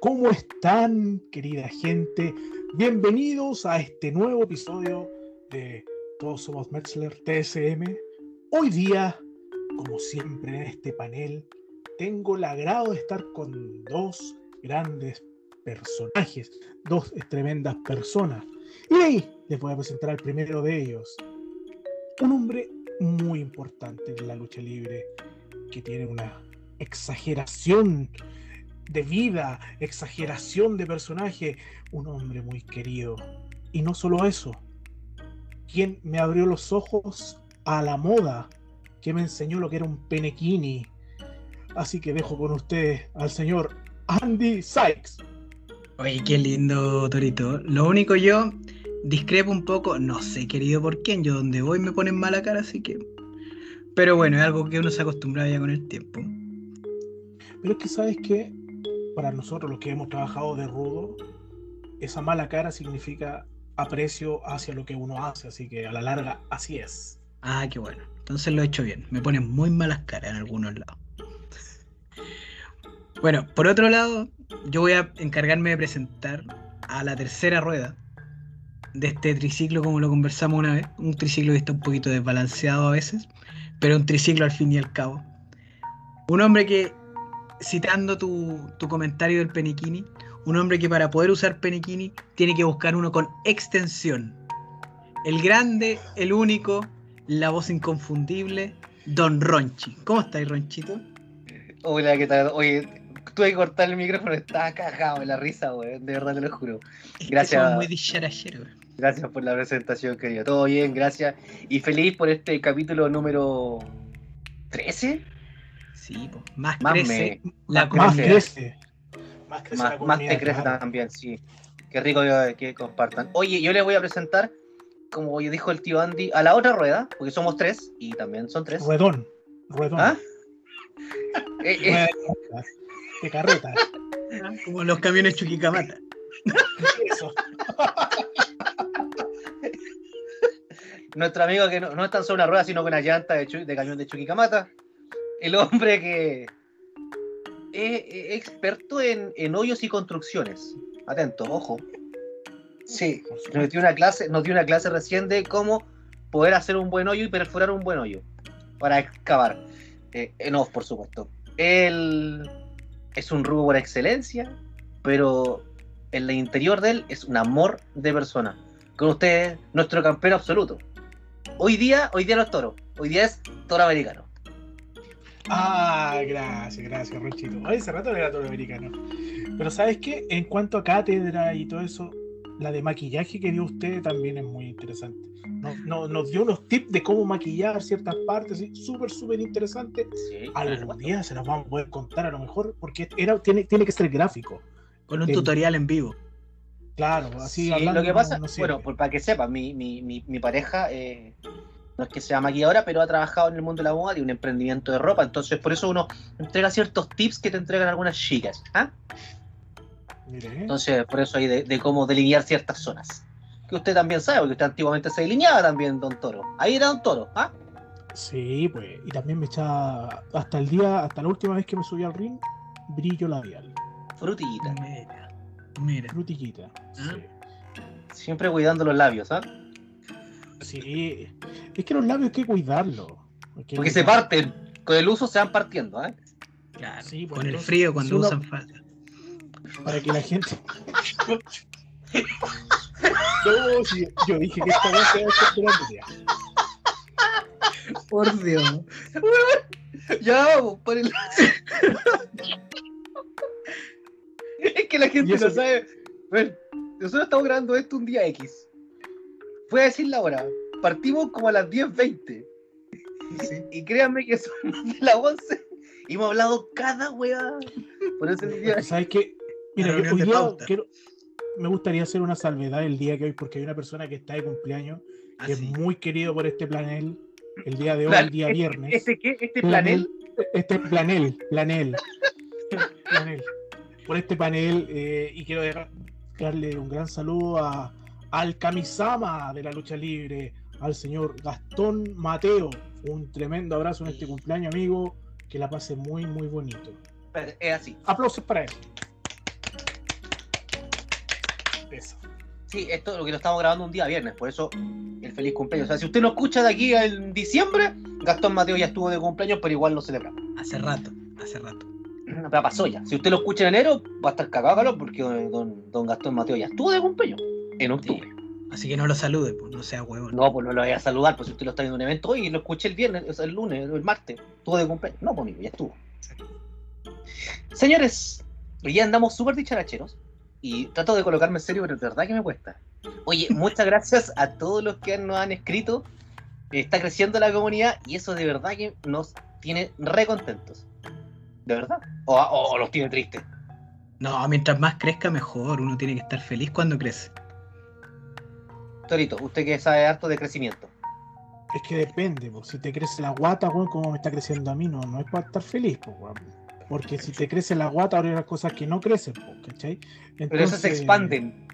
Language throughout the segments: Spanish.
¿Cómo están, querida gente? Bienvenidos a este nuevo episodio de Todos Somos Metzler TSM. Hoy día, como siempre en este panel, tengo el agrado de estar con dos grandes personajes, dos tremendas personas. Y ahí les voy a presentar al primero de ellos. Un hombre muy importante en la lucha libre, que tiene una exageración de vida, exageración de personaje, un hombre muy querido. Y no solo eso, quien me abrió los ojos a la moda, que me enseñó lo que era un penequini. Así que dejo con ustedes al señor Andy Sykes. Oye, qué lindo, Torito. Lo único yo discrepo un poco, no sé, querido, por quién. Yo donde voy me ponen mala cara, así que. Pero bueno, es algo que uno se acostumbra ya con el tiempo. Pero es que sabes que para nosotros los que hemos trabajado de rudo, esa mala cara significa aprecio hacia lo que uno hace, así que a la larga así es. Ah, qué bueno. Entonces lo he hecho bien. Me ponen muy malas caras en algunos lados. Bueno, por otro lado, yo voy a encargarme de presentar a la tercera rueda de este triciclo, como lo conversamos una vez. Un triciclo que está un poquito desbalanceado a veces, pero un triciclo al fin y al cabo. Un hombre que citando tu, comentario del peniquini, un hombre que para poder usar peniquini tiene que buscar uno con extensión. El grande, el único, la voz inconfundible, Don Ronchi. ¿Cómo estáis, Ronchito? Hola, ¿qué tal? Oye, tuve que cortar el micrófono, estaba cagado en la risa, güey. De verdad te lo juro. Gracias. muy Gracias por la presentación, querido. Todo bien, gracias. Y feliz por este capítulo número 13 más, crece la más crece. Más, crece más, te crece también, sí. Qué rico que compartan. Oye, yo les voy a presentar, como dijo el tío Andy, a la otra rueda, porque somos tres y también son tres. Ruedón. Ruedón. ¿Ah? Eh, eh. De carreta. Como los camiones Chuquicamata. Eso. Nuestro amigo que no, no es tan solo una rueda, sino con una llanta de, de camión de Chuquicamata el hombre que es, experto en, hoyos y construcciones. Atento, ojo. Sí, nos dio una clase, nos dio una clase recién de cómo poder hacer un buen hoyo y perforar un buen hoyo para excavar. Eh, en off, por supuesto. Él es un rubo por excelencia, pero en el interior de él es un amor de persona. Con usted, nuestro campeón absoluto. Hoy día, hoy día no es toro, hoy día es toro americano. Ah, gracias, gracias, Rochito. Oye, ese rato era todo americano. Pero ¿sabes qué? En cuanto a cátedra y todo eso, la de maquillaje que dio usted también es muy interesante. Nos, dio unos tips de cómo maquillar ciertas partes, súper, súper interesante. Sí, Algún día se nos vamos a poder contar a lo mejor, porque era, tiene, tiene que ser gráfico. Con un tutorial en vivo. Claro, así hablando. Lo que pasa, bueno, para que sepa, mi, mi, mi, mi pareja eh, no es que sea maquilladora, pero ha trabajado en el mundo de la moda y un emprendimiento de ropa, entonces por eso uno entrega ciertos tips que te entregan algunas chicas. ¿ah? Entonces, por eso hay de, cómo delinear ciertas zonas. Que usted también sabe, porque usted antiguamente se delineaba también, don Toro. Ahí era don Toro, ¿ah? Sí, pues, y también me echaba hasta el día, hasta la última vez que me subí al ring, brillo labial. Frutillita. Mira, mira. Frutillita. ¿Ah? Siempre cuidando los labios, ¿ah? Sí, es que los labios hay que cuidarlos. Porque se parten, con el uso se van partiendo, ¿eh? Claro, sí, con el frío cuando usan falda. Para que la gente. no, sí, yo dije que esta vez se va a Por Dios. ya, por el. es que la gente no sabe. Bueno, nosotros estamos grabando esto un día X. Voy a decir la hora. Partimos como a las 10.20. Y créanme que son de las 11. Y hemos hablado cada weá. Por ese día. ¿Sabes qué? Mira, hoy día quiero, me gustaría hacer una salvedad el día que hoy, porque hay una persona que está de cumpleaños, ah, que es muy querido por este planel, el día de hoy, el día viernes. ¿Este qué? ¿Este planel? Este planel, planel. planel. Por este panel, eh, y quiero darle un gran saludo a, al Kamisama de la lucha libre, al señor Gastón Mateo. Un tremendo abrazo en este cumpleaños, amigo. Que la pase muy, muy bonito. Es así. Aplausos para él. Eso. Sí, esto es lo que lo estamos grabando un día viernes, por eso el feliz cumpleaños. O sea, si usted lo escucha de aquí en diciembre, Gastón Mateo ya estuvo de cumpleaños, pero igual lo celebramos. Hace rato, hace rato. Ya pasó ya. Si usted lo escucha en enero, va a estar cagado calor porque don, don Gastón Mateo ya estuvo de cumpleaños en octubre. Así que no lo salude, pues no sea huevón. No, pues no lo voy a saludar, pues si usted lo está viendo en un evento hoy y lo escuché el viernes, o sea, el lunes, el martes, estuvo de cumpleaños. No, pues amigo, ya estuvo. Señores, hoy ya andamos súper dicharacheros y trato de colocarme en serio, pero de verdad que me cuesta. Oye, muchas gracias a todos los que nos han escrito. Está creciendo la comunidad y eso de verdad que nos tiene re contentos. ¿De verdad? O, o- o los tiene tristes. No, mientras más crezca, mejor. Uno tiene que estar feliz cuando crece. Torito, usted que sabe harto de crecimiento. Es que depende, po. si te crece la guata, weón, como me está creciendo a mí, no, no es para estar feliz, weón. Porque si te crece la guata, ahora hay cosas que no crecen, po, ¿cachai? Pero esas se Entonces- expanden.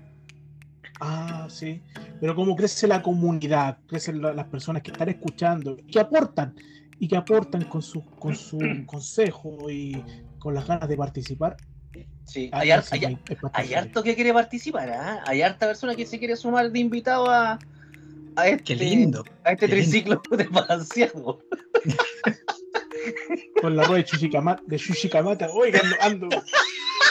Ah, sí. Pero como crece la comunidad, crecen la- las personas que están escuchando, que aportan, y que aportan con su, con su consejo y con las ganas de participar. Sí, ah, hay, har- sí, hay- hay- harto que quiere participar, ¿ah? Hay harta persona que se quiere sumar de invitado a, a este, Qué lindo. a este qué lindo. triciclo de balanceado. Con la rueda de Chuchicamata, de Chuchicamata. Oiga, ando, ando,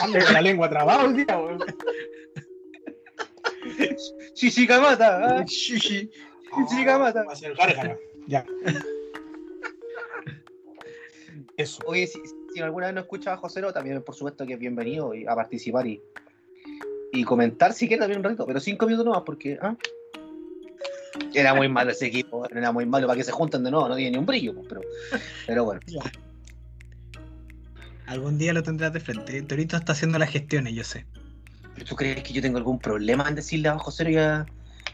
ando con la lengua trabada hoy día, weón. Shishicamata, ¿ah? Shishi. Chuchicamata. Va a ser gárgara. Ya. Eso. Oye, si, si alguna vez no escucha a Josero, también por supuesto que es bienvenido y a participar y, y comentar si quiere también un ratito, pero cinco minutos nomás porque ¿ah? era muy malo ese equipo, era muy malo para que se junten de nuevo, no tiene ni un brillo, pues, pero, pero bueno. Algún día lo tendrás de frente. Torito está haciendo las gestiones, yo sé. ¿Pero ¿Tú crees que yo tengo algún problema en decirle a Josero y a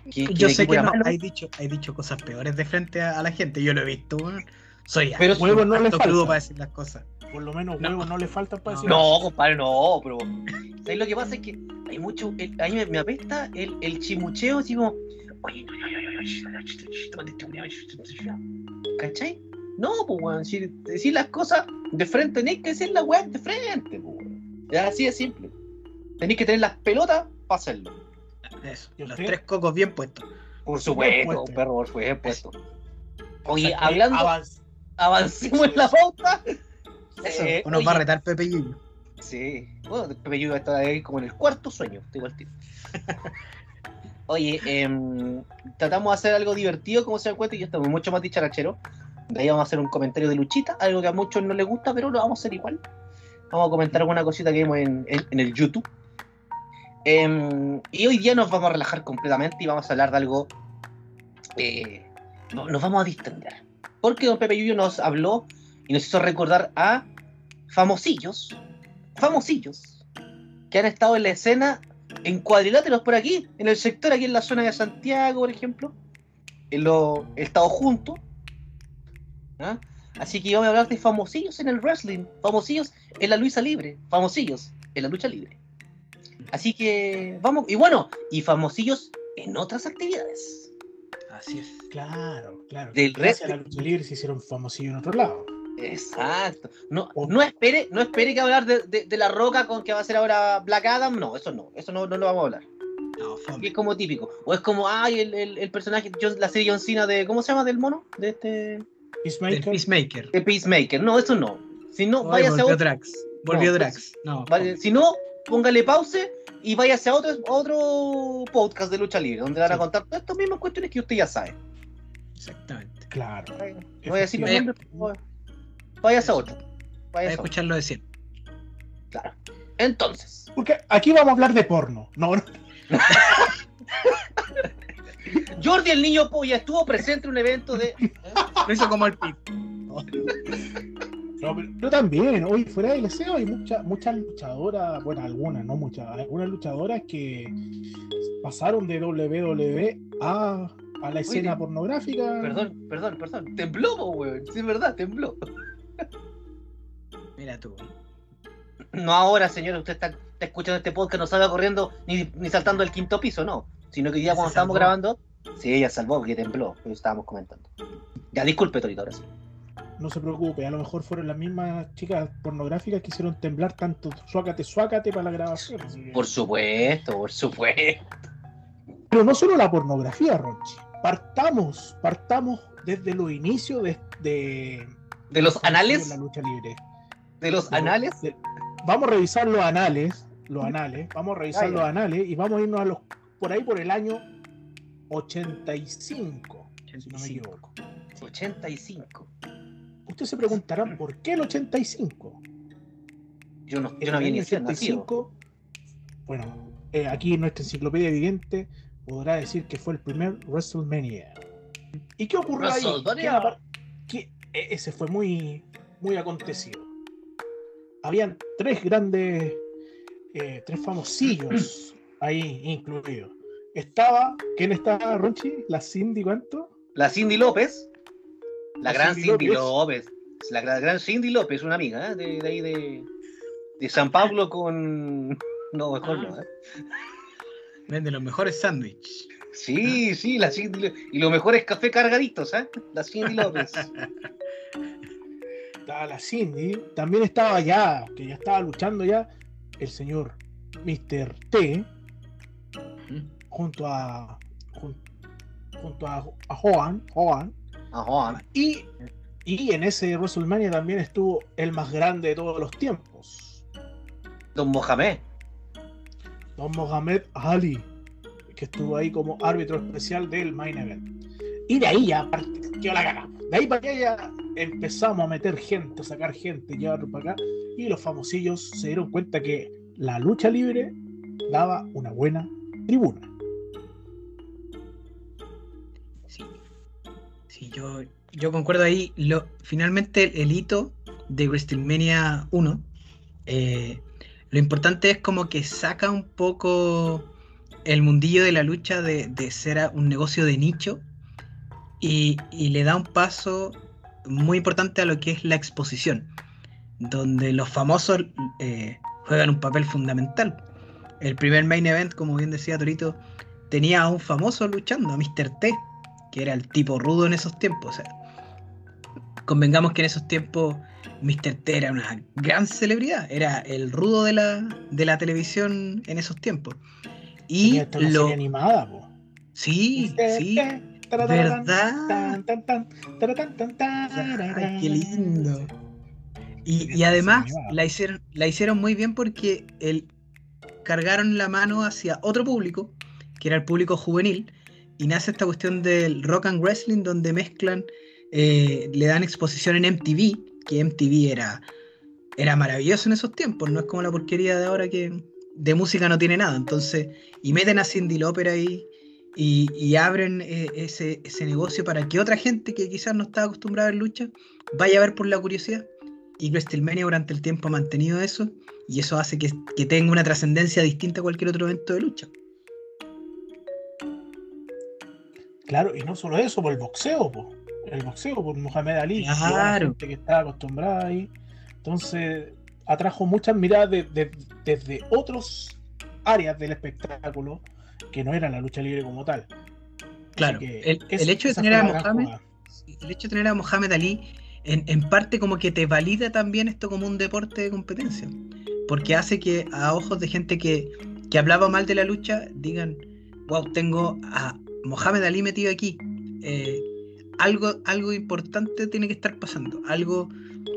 que, que Yo sé que no, hay dicho, hay dicho cosas peores de frente a, a la gente. Yo lo he visto. Soy Pero huevos no le falta. para decir las cosas. Por lo menos No. huevos no le faltan para decir. No, compadre, no, pero. ¿Sabes lo que pasa? Es que hay mucho. el- a mí me, me apesta el, el chimucheo, así como. Oye, no, este ¿Cachai? No, pues, weón. Si decir las cosas de frente, tenéis que decir las weas de frente, pues, weón. Es así de simple. Tenéis que tener las pelotas para hacerlo. Eso. ¿Y Los tres cocos bien puestos. Por supuesto, puesto. perro, por supuesto. Oye, hablando. avanz- Avancemos en la pauta. Eso. Eh, o nos oye, va a retar Pepe Yuyo. Sí, bueno, Pepe Yuyo está ahí como en el cuarto sueño, te digo al tiro. Oye, em, tratamos de hacer algo divertido, como se dan cuenta, y yo estamos mucho más dicharachero. De ahí vamos a hacer un comentario de luchita, algo que a muchos no les gusta, pero lo vamos a hacer igual. Vamos a comentar alguna cosita que vimos en, en- en el YouTube. Em, y hoy día nos vamos a relajar completamente y vamos a hablar de algo. eh, no- nos vamos a distender. Porque don Pepe Yuyo nos habló y nos hizo recordar a famosillos, famosillos, que han estado en la escena en cuadriláteros por aquí, en el sector, aquí en la zona de Santiago, por ejemplo, en lo, he estado juntos. ¿ah? Así que vamos a hablar de famosillos en el wrestling, famosillos en la lucha libre, famosillos en la lucha libre. Así que vamos, y bueno, y famosillos en otras actividades. Así es. Claro, claro. Del Gracias resto- a la lucha libre se hicieron famosillos en otro lado. Exacto. No, O- no espere, no espere que hablar de, de- de la roca con que va a ser ahora Black Adam, no, eso no, eso no, no lo vamos a hablar. No, es como típico. O es como, ay, el, el, el personaje, John- la serie John Cena de, ¿cómo se llama? Del mono, de este, Peacemaker. Peacemaker. de Peacemaker. No, eso no. Si no, Ay, váyase a volvió otro, Drax. Volvió No, Drax. No, vale, si no, póngale pause y váyase a otro, a otro podcast de lucha libre, donde le van a contar todas estas mismas cuestiones que usted ya sabe. exactamente. Claro. No voy a decir los Vaya- nombres, pero váyase a otro. Voy a Váyase a otro. escucharlo de 100. Claro. Entonces, Porque aquí vamos a hablar de porno. No, no. Jordi el niño polla estuvo presente en un evento de. Lo hizo como el pit. No, pero yo también. Hoy fuera del deseo hay muchas muchas luchadoras, bueno, algunas, no muchas, algunas luchadoras que pasaron de WWE a, a la escena Oye, pornográfica. Perdón, perdón, perdón. Tembló, weón. Sí, es verdad, tembló. Mira tú. No ahora, señor, usted está, está escuchando este podcast, no salga corriendo ni, ni saltando el quinto piso, no. Sino que Se cuando estábamos grabando, sí, ella salvó porque tembló, lo estábamos comentando. Ya, disculpe, Torito, ahora sí. No se preocupe, a lo mejor fueron las mismas chicas pornográficas que hicieron temblar tanto suácate, suácate para la grabación. Por supuesto, por supuesto. Pero no solo la pornografía, Ronchi. Partamos, partamos desde los inicios de, de, De los de anales, la lucha libre. de los De- anales, de- vamos a revisar los anales, los anales, vamos a revisar los anales y vamos a irnos a los por ahí por el año 85, si no me 85. equivoco. 85. Ustedes se preguntarán por qué el 85. Yo no, En yo no había ni año sido nacido. 85, bueno, eh, aquí nuestra enciclopedia evidente podrá decir que fue el primer WrestleMania. ¿Y qué ocurrió ahí? Que, eh, ese fue muy, muy acontecido. Habían tres grandes, eh, tres famosillos ahí incluidos. Estaba, ¿quién estaba, Ronchi? ¿La Cindy cuánto? La Cindy López, la, La gran Cindy Cindy, López. López. La gra- gran Cindy López, una amiga ¿eh? de, de ahí de, de San Pablo con. No, mejor no. ¿eh? Vende los mejores sándwiches. Sí, sí, la Cindy López. Y los mejores café cargaditos, ¿eh? La Cindy López. Estaba la Cindy. También estaba ya, que ya estaba luchando ya, el señor Mr. T. junto a jun- junto a, a Hogan. Ajá. Y, y en ese WrestleMania también estuvo el más grande de todos los tiempos, Don Mohamed. Don Mohamed Ali, que estuvo ahí como árbitro especial del Main Event. Y de ahí ya partió la caga. De ahí para allá ya empezamos a meter gente, a sacar gente, llevarlo para acá. Y los famosillos se dieron cuenta que la lucha libre daba una buena tribuna. Sí yo, yo concuerdo ahí. Lo, finalmente el hito de WrestleMania 1, eh, lo importante es como que saca un poco el mundillo de la lucha de, de ser un negocio de nicho y, y le da un paso muy importante a lo que es la exposición, donde los famosos eh, juegan un papel fundamental. El primer main event, como bien decía Torito, tenía a un famoso luchando, a Mr. T, que era el tipo rudo en esos tiempos. O sea, convengamos que en esos tiempos Mr. T era una gran celebridad, era el rudo de la, de la televisión en esos tiempos. Y una lo. serie animada, po. Sí, sí, ¿verdad? Ay, qué lindo. Y, y además la hicieron, la hicieron muy bien porque el, cargaron la mano hacia otro público, que era el público juvenil, y nace esta cuestión del rock and wrestling donde mezclan, eh, le dan exposición en MTV, que MTV era, era maravilloso en esos tiempos, no es como la porquería de ahora que de música no tiene nada, entonces, y meten a Cindy Lauper ahí. Y, abren eh, ese, negocio para que otra gente que quizás no estaba acostumbrada a ver lucha vaya a ver por la curiosidad. Y WrestleMania durante el tiempo ha mantenido eso y eso hace que, que tenga una trascendencia distinta a cualquier otro evento de lucha. Claro, y no solo eso, por el boxeo, po. El boxeo por Mohamed Ali, Claro. gente que estaba acostumbrada ahí. Entonces, atrajo muchas miradas de- de- desde otras áreas del espectáculo que no era la lucha libre como tal. Claro, el, es- el hecho de tener a Mohamed, el hecho de tener a Mohamed Ali, en, en parte como que te valida también esto como un deporte de competencia. Porque hace que a ojos de gente que, que hablaba mal de la lucha digan, wow, tengo a Mohamed Ali metido aquí. Eh, algo, algo importante tiene que estar pasando. Algo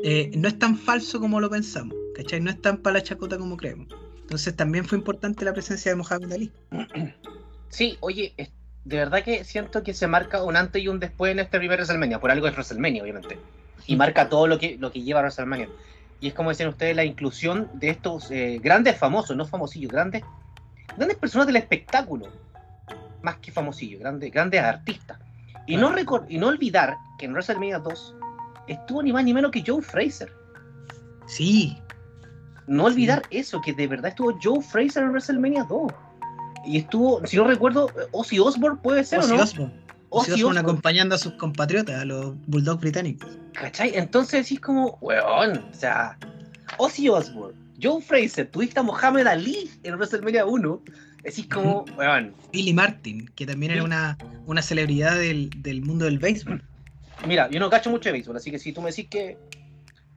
eh, no es tan falso como lo pensamos. ¿Cachai? No es tan para la chacota como creemos. Entonces también fue importante la presencia de Mohamed Ali. Sí, oye, de verdad que siento que se marca un antes y un después en este primer WrestleMania. Por algo es WrestleMania, obviamente. Y marca todo lo que, lo que lleva a WrestleMania. Y es como decían ustedes, la inclusión de estos eh, grandes famosos, no famosillos, grandes, grandes personas del espectáculo. Más que famosillos, grandes, grandes artistas. Y no, y no olvidar que en WrestleMania 2 estuvo ni más ni menos que Joe Fraser. Sí, No olvidar eso, que de verdad estuvo Joe Fraser en WrestleMania 2. Y estuvo, si no recuerdo, Ozzy Osbourne puede ser Ozzy o no. Osbourne. Ozzy Ozzy Osbourne Osbourne. acompañando a sus compatriotas, a los Bulldogs británicos. ¿Cachai? Entonces decís como, weón, o sea, Ozzy Osbourne, Joe Fraser, tuviste a Mohamed Ali en WrestleMania 1, decís como, weón, Billy Martin, que también era una, una celebridad del, del mundo del béisbol. mira, yo no cacho mucho de béisbol, así que si tú me decís que.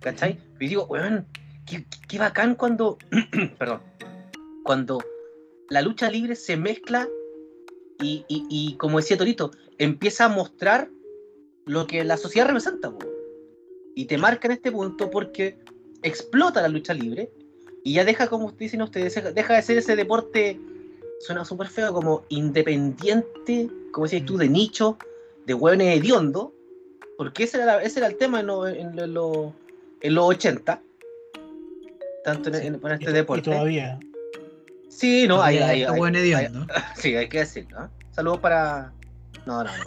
¿Cachai? Y digo, weón, qué, qué bacán cuando. perdón. Cuando la lucha libre se mezcla y, y- y, como decía Torito, empieza a mostrar lo que la sociedad representa. po. Y te marca en este punto porque explota la lucha libre y ya deja, como dicen ustedes, deja de ser ese deporte, suena súper feo, como independiente, como decías tú, de nicho, de hueones hediondo, porque ese era, ese era el tema en, lo- en lo- en lo- en los 80, tanto en, Sí, en- Y, este y deporte. todavía. Sí, no, hay, hay, hay- hay- hediondos. Sí, hay que decirlo. ¿ah? Saludos para. No, no, no.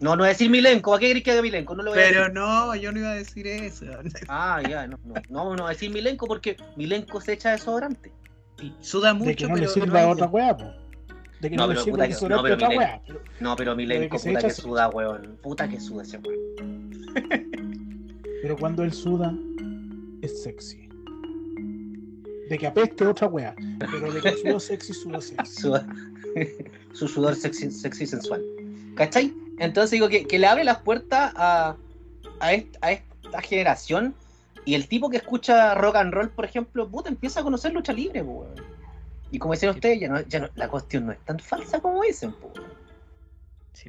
No, no voy a decir Milenko. ¿A qué querés que haga Milenko? No lo voy a Pero decir. no, yo no iba a decir eso. Ah, ya, no, no. No, no decir Milenko porque Milenko se echa desodorante. Suda mucho, De que no le sirva hay- otra weá, po. De que No, no, le pero sirva que- no, pero otra weá. No, pero Milenko, puta que suda, weón. Puta que suda ese weón. pero cuando él suda, es sexy. De que apeste otra weá. Pero de que suda sexy, suda sexy. Suda- Su sudor sexy, sexy sensual. ¿Cachai? Entonces digo que, que le abre las puertas a, a, est- a esta generación. Y el tipo que escucha rock and roll, por ejemplo, puta, empieza a conocer lucha libre, po, weón. Y como decían ustedes, ya no, ya no- la cuestión no es tan falsa como dicen, po. Sí,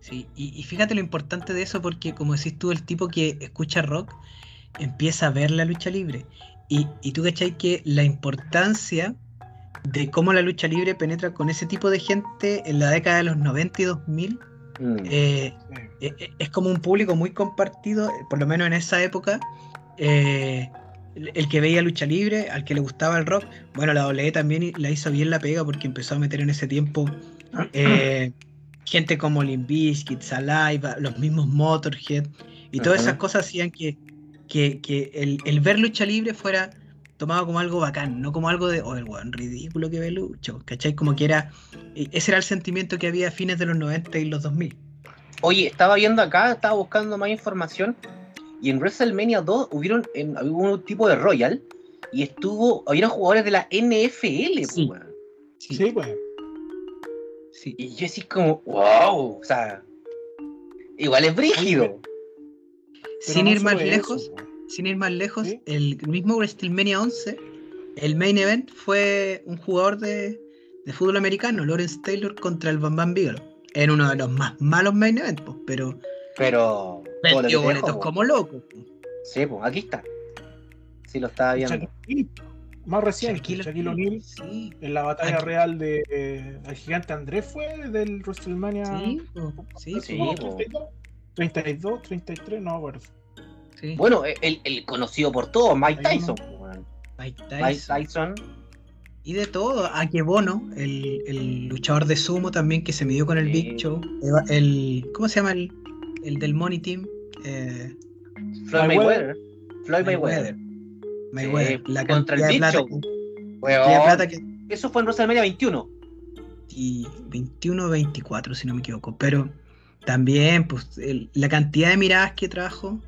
sí, y, y fíjate lo importante de eso porque como decís tú, el tipo que escucha rock empieza a ver la lucha libre. Y, y tú cachai que la importancia de cómo la lucha libre penetra con ese tipo de gente en la década de los 90 y 2000 Mm. eh, eh, eh, es como un público muy compartido, por lo menos en esa época. Eh, el que veía lucha libre, al que le gustaba el rock, bueno, la WWE también la hizo bien la pega porque empezó a meter en ese tiempo eh, gente como Limp Bizkit, Saliva, los mismos Motorhead, y todas esas cosas hacían que, que, que el, el ver lucha libre fuera tomado como algo bacán, no como algo de, oh, el weón ridículo que ve lucho, ¿cachai? Como que era, eh, ese era el sentimiento que había a fines de los 90 y los 2000. Oye, estaba viendo acá, estaba buscando más información. Y en WrestleMania 2 hubieron en, hubo un tipo de Royal. Y estuvo, habían jugadores de la NFL, po, Sí. weón. Sí, pues. sí. Y yo así como, wow, o sea, igual es brígido. Pero Sin no ir más lejos, sin ir más lejos, Sí. el mismo WrestleMania 11, el main event fue un jugador de, de fútbol americano, Lawrence Taylor contra el Bam Bam Bigelow. En uno de los más malos main events, pues, pero Pero, vendió boletos po. como loco. Sí, pues aquí está. Sí, lo estaba viendo. Shaquille más reciente, Shaquille Shaquille O'Neal Sí, en la batalla Aquí- real de eh, el gigante Andrés fue del WrestleMania sí, sí, Sí, ¿no? po. 32, 32, 33, no me acuerdo. sí. Bueno, el, el conocido por todos, Mike Tyson. po, weón. Mike Mike Tyson. Tyson. Y de todo, Akebono, el, el luchador de sumo también que se midió con el Sí. Big Show. El, ¿Cómo se llama el, el del Money Team? Eh, Floyd Mayweather. Mayweather. Floyd Mayweather. Mayweather. Sí, la contra el Big plata que- cantidad de Weón, plata que Eso fue en WrestleMania 21. y 21 24 si no me equivoco pero también pues el- la cantidad de miradas que trajo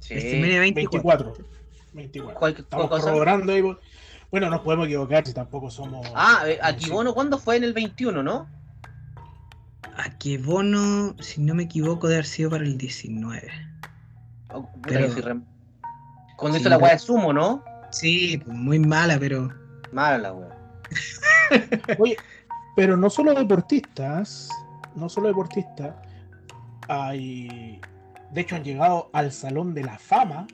Sí. WrestleMania 24 24. 24. ¿Cuál- Estamos corroborando ahí. po. Bueno, nos podemos equivocar si tampoco somos. Ah, eh, Akibono, ¿cuándo fue? En el 21, ¿no? Akebono si no me equivoco debe haber sido para el 19 Oh, puta, Pero- Cuando Sí, hizo la weá de sumo, ¿no? sí pues, muy mala pero Mala la weá. Oye, pero no solo deportistas, no solo deportistas, hay, de hecho han llegado al Salón de la Fama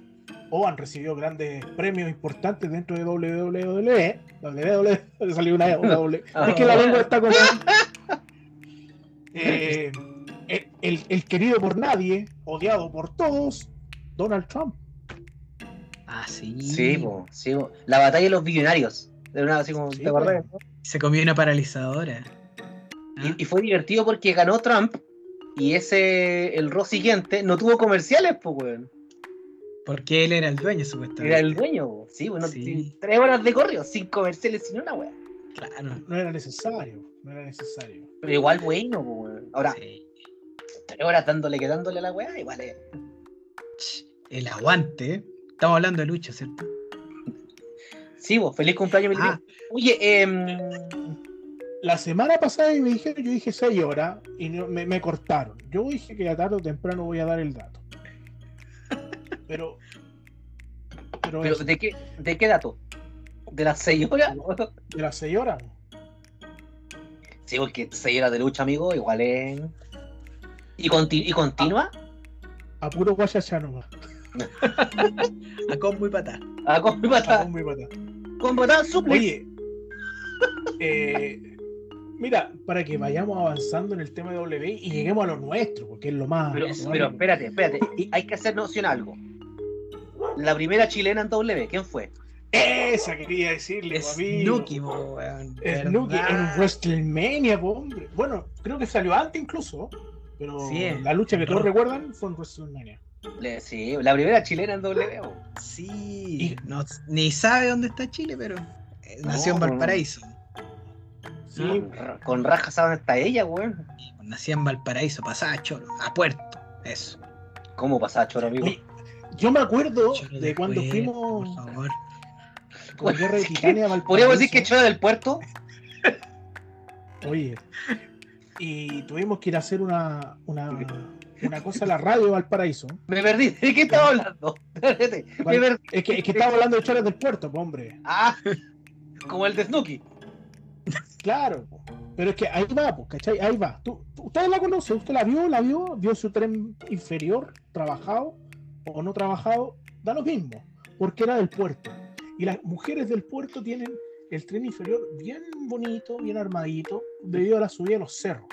o han recibido grandes premios importantes dentro de WWE. WWE, le salió una, una doble. Es que la lengua está como... Eh, el, el- querido por nadie, odiado por todos, Donald Trump. ah sí Sí, sí, po. La batalla de los billonarios. De una, así como, Sí, ¿te acordás? se comió una paralizadora Ah, Y, y fue divertido porque ganó Trump y ese, el Raw siguiente, no tuvo comerciales, pues, weón. porque él era el dueño supuestamente Era el dueño, sí, bueno, Sí. tres horas de correo, sin comerciales, sin una weá. Claro No era necesario, no era necesario. Pero igual bueno, weón. Ahora, Sí. tres horas dándole que dándole a la weá, igual es. El aguante estamos hablando de lucha cierto Sí, vos, feliz cumpleaños, Ah. Oye, em, la semana pasada me dijeron, yo dije 6 horas y me, me cortaron. Yo dije que a tarde o temprano voy a dar el dato. Pero. Pero, Pero, ¿de, qué, ¿De qué dato? ¿De las 6 horas? de las 6 horas. Sí, porque 6 horas de lucha, amigo, igual es. ¿Y, conti- y continua? A puro guachachá nomás. A combo y patá. A pata. bombo y patá. Con botar suplex. Oye, eh, mira, para que vayamos avanzando en el tema de W y lleguemos a lo nuestro, porque es lo más. Pero, lo pero espérate, espérate. Y hay que hacer noción algo. La primera chilena en W, ¿quién fue? Esa quería decirle, Es amigo. Snooki, po, weón. Snooki en. WrestleMania, po, hombre. Bueno, creo que salió antes incluso, pero Sí, en- la lucha que todos recuerdan fue en WrestleMania. Le- sí, la primera chilena en W. bo. Sí. Y- No, ni sabe dónde está Chile, pero eh, nació en No. Valparaíso. Sí, Con ra- Con rajas saben hasta ella, weón. Nació en Valparaíso, pasaba a Choro, a Puerto. Eso. ¿Cómo pasaba choro, amigo? Oye, yo me acuerdo Choro de cuando fuimos Por favor. Con Guerra de Titania a Valparaíso. Podríamos decir que choro del puerto. Oye, y tuvimos que ir a hacer una, una, una cosa a la radio de Valparaíso. Me perdí. ¿De qué estaba hablando? Me perdí. Es que, es que estaba hablando de choras del puerto, hombre. Ah, como el de Snooki. Claro, pero es que ahí va, pues, ¿cachai? Ahí va. Tú- usted la conoce, usted la vio, la vio, vio su tren inferior, trabajado o no trabajado, da lo mismo, porque era del puerto. Y las mujeres del puerto tienen el tren inferior bien bonito, bien armadito, debido a la subida de los cerros.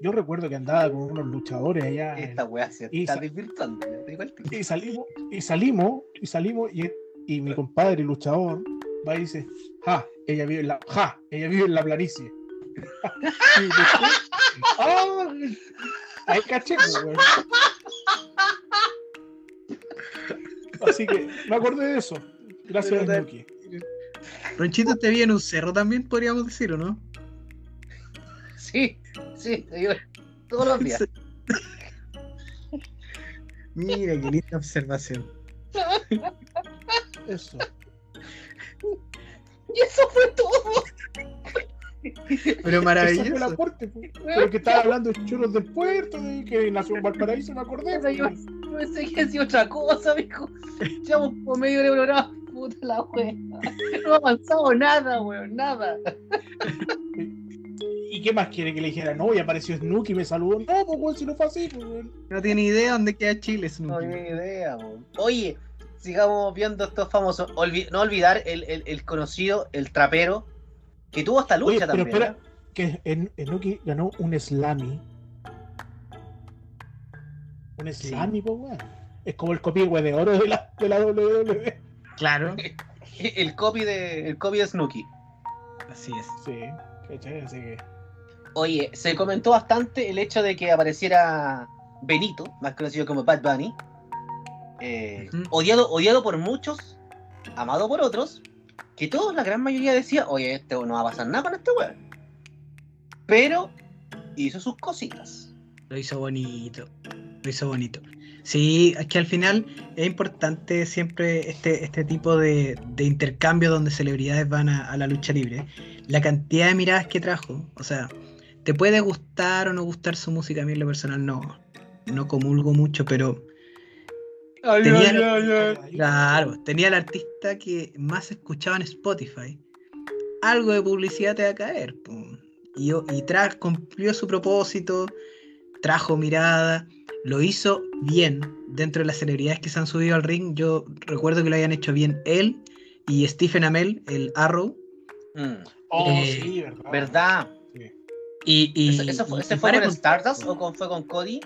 Yo recuerdo que andaba con unos luchadores allá. Esta weá se está tiro. y salimos, y salimos, y salimos, y, y mi compadre luchador va y dice, ja, ella vive en la, ja, ella vive en la planicie. Y después, ¡ah! ahí caché, pues, güey. Así que me acordé de eso. Gracias, Nuki. Ronchito te vi en un cerro también, podríamos decir, ¿o no? Sí, sí, te digo, todos los días. Mira, qué linda observación. Eso. Y eso fue todo. Pero fue el maravilloso. aporte, pues. Pero que estaba hablando de choros del puerto, de que nació en Valparaíso, me acordé. Yo pensé que otra cosa, mijo. Llevamos por medio de programa. Puta la wea. No ha avanzado nada, weón, nada. ¿Y qué más quiere que le dijera? No, y apareció Snooki y me saludó. No, pues, güey, si no fue así, pues, güey. No tiene idea dónde queda Chile, No Snoopy. tenía idea, weón. Oye, sigamos viendo estos famosos. Olvi- no olvidar el, el- el conocido, el trapero, que tuvo esta lucha Oye, pero también. espera, que en, ganó un Slammy. Un Sí. Slammy, pues, weón. Es como el copihue de oro de la, de la WWE. Claro. El copy de, el copy de Snooki. así es. Sí, ¿cachai? Así que. Oye, se comentó bastante el hecho de que apareciera Benito, más conocido como Bad Bunny. eh, odiado, odiado por muchos, amado por otros, que todos, la gran mayoría decía, oye, este no va a pasar nada con este weón. Pero hizo sus cositas. Lo hizo bonito. Lo hizo bonito. Sí, es que al final es importante siempre este, este tipo de, de intercambio donde celebridades van a, a la lucha libre. La cantidad de miradas que trajo. O sea, te puede gustar o no gustar su música. A mí en lo personal no, no comulgo mucho, pero Tenía- Claro, tenía el artista que más escuchaba en Spotify. Algo de publicidad te va a caer. po. Y, y tra- cumplió su propósito, trajo mirada, lo hizo bien. Dentro de las celebridades que se han subido al ring, yo recuerdo que lo hayan hecho bien él y Stephen Amell, el Arrow. Mm, Oh, Eh, sí, verdad. ¿Verdad? Sí. Y, y- ¿Eso, eso fue, y ese fue con con- Stardust o con, fue con Cody?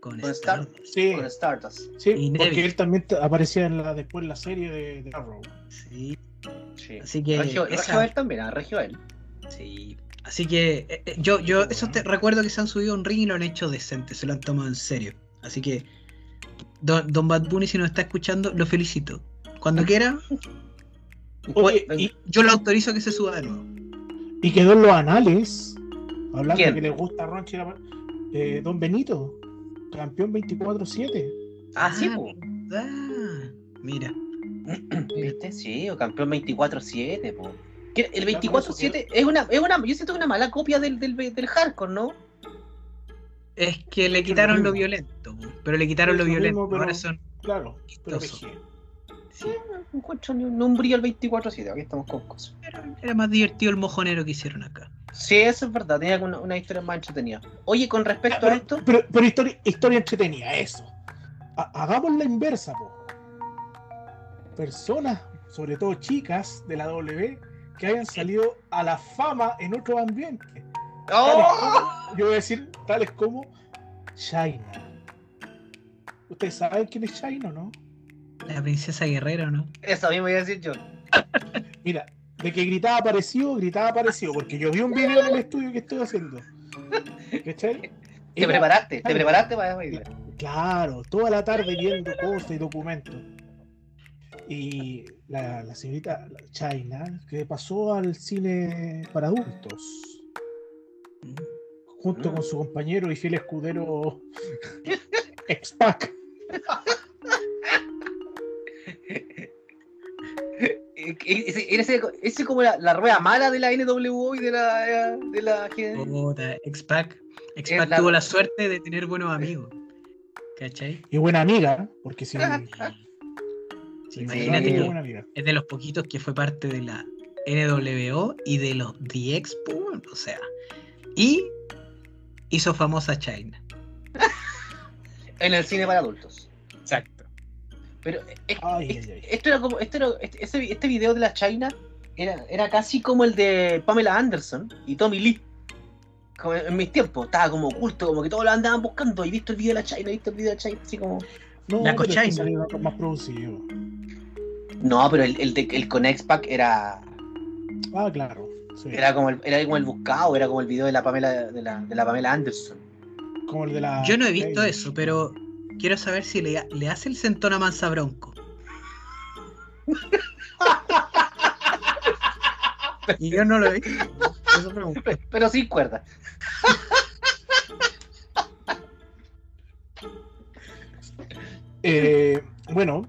con con Star- Sí, Con Stardust. sí, porque Neville. él también aparecía en la, después en la serie de, de Arrow. Sí, Sí. Así que Regio, esa- Regio él también, ah, Regio él. sí. Así que eh, eh, yo, yo eso te recuerdo que se han subido a un ring y lo han hecho decente, se lo han tomado en serio. Así que Don, Don Bad Bunny, si nos está escuchando, lo felicito. Cuando quiera, Oye, Pues, y, yo lo autorizo a que se suba de nuevo. y quedó en los anales, hablando ¿Quién? de que le gusta a Ronchi, la- eh, Don Benito, campeón 24-7. Ah, sí, Ah, po. Ah, mira. ¿Viste? Sí, o campeón 24-7, po. Que el 24-7 es una, es una, yo siento que es una mala copia del, del, del hardcore, ¿no? Es que le quitaron lo violento, po, pero le quitaron lo lo violento. mismo, pero- Ahora son. Claro, pero. PG. sí, No encuentro ni un, brillo al 24-7, aquí estamos con cosas. era, era más divertido el mojonero que hicieron acá. Sí, eso es verdad, tenía una, una historia más entretenida. Oye, con respecto a Pero, esto, pero, pero historia, historia entretenida, eso. Ha- hagamos la inversa, po. Personas, sobre todo chicas de la W, que hayan salido a la fama en otro ambiente. Como- yo voy a decir tales como Shaina. ¿Ustedes saben quién es Shaina o no? La princesa guerrera, ¿no? Eso mismo iba a decir yo. Mira, de que gritaba parecido, gritaba parecido, porque yo vi un video en el estudio que estoy haciendo. ¿Cachai? Te Era- preparaste, te preparaste para bailar. Claro, toda la tarde viendo cosas y documentos. Y la, la señorita China, que pasó al cine para adultos, junto Mm. con su compañero y fiel escudero X-Pac. Eh, Ese, ese, ese como la, la rueda mala de la NWO y de la, de la Puta, X-Pac. X-Pac la- tuvo la suerte de tener buenos amigos. ¿Cachai? Y buena amiga, porque si. Sí, imagínate que buena es de los poquitos que fue parte de la NWO y de los DX, po, o sea. Y hizo famosa China. en el cine para adultos. Exacto. Pero es- Ay, es- ay, ay. esto era como, esto era, este, ese- este video de la China era, era casi como el de Pamela Anderson y Tommy Lee. Como en mis tiempos, estaba como oculto, como que todos lo andaban buscando. Y visto el video de la China, he visto el video de la China, así como. No, La salió más producido. No, pero el, el, de, el con X-Pac era, Ah, claro. sí. era, como el, era como el buscado, era como el video de la Pamela, de la, de la Pamela Anderson. Como el de la. Yo no he visto Hey. eso, pero quiero saber si le, le hace el centón a Mansa Bronco. y yo no lo he visto. Eso pregunto. Pero sin cuerda. Eh, bueno,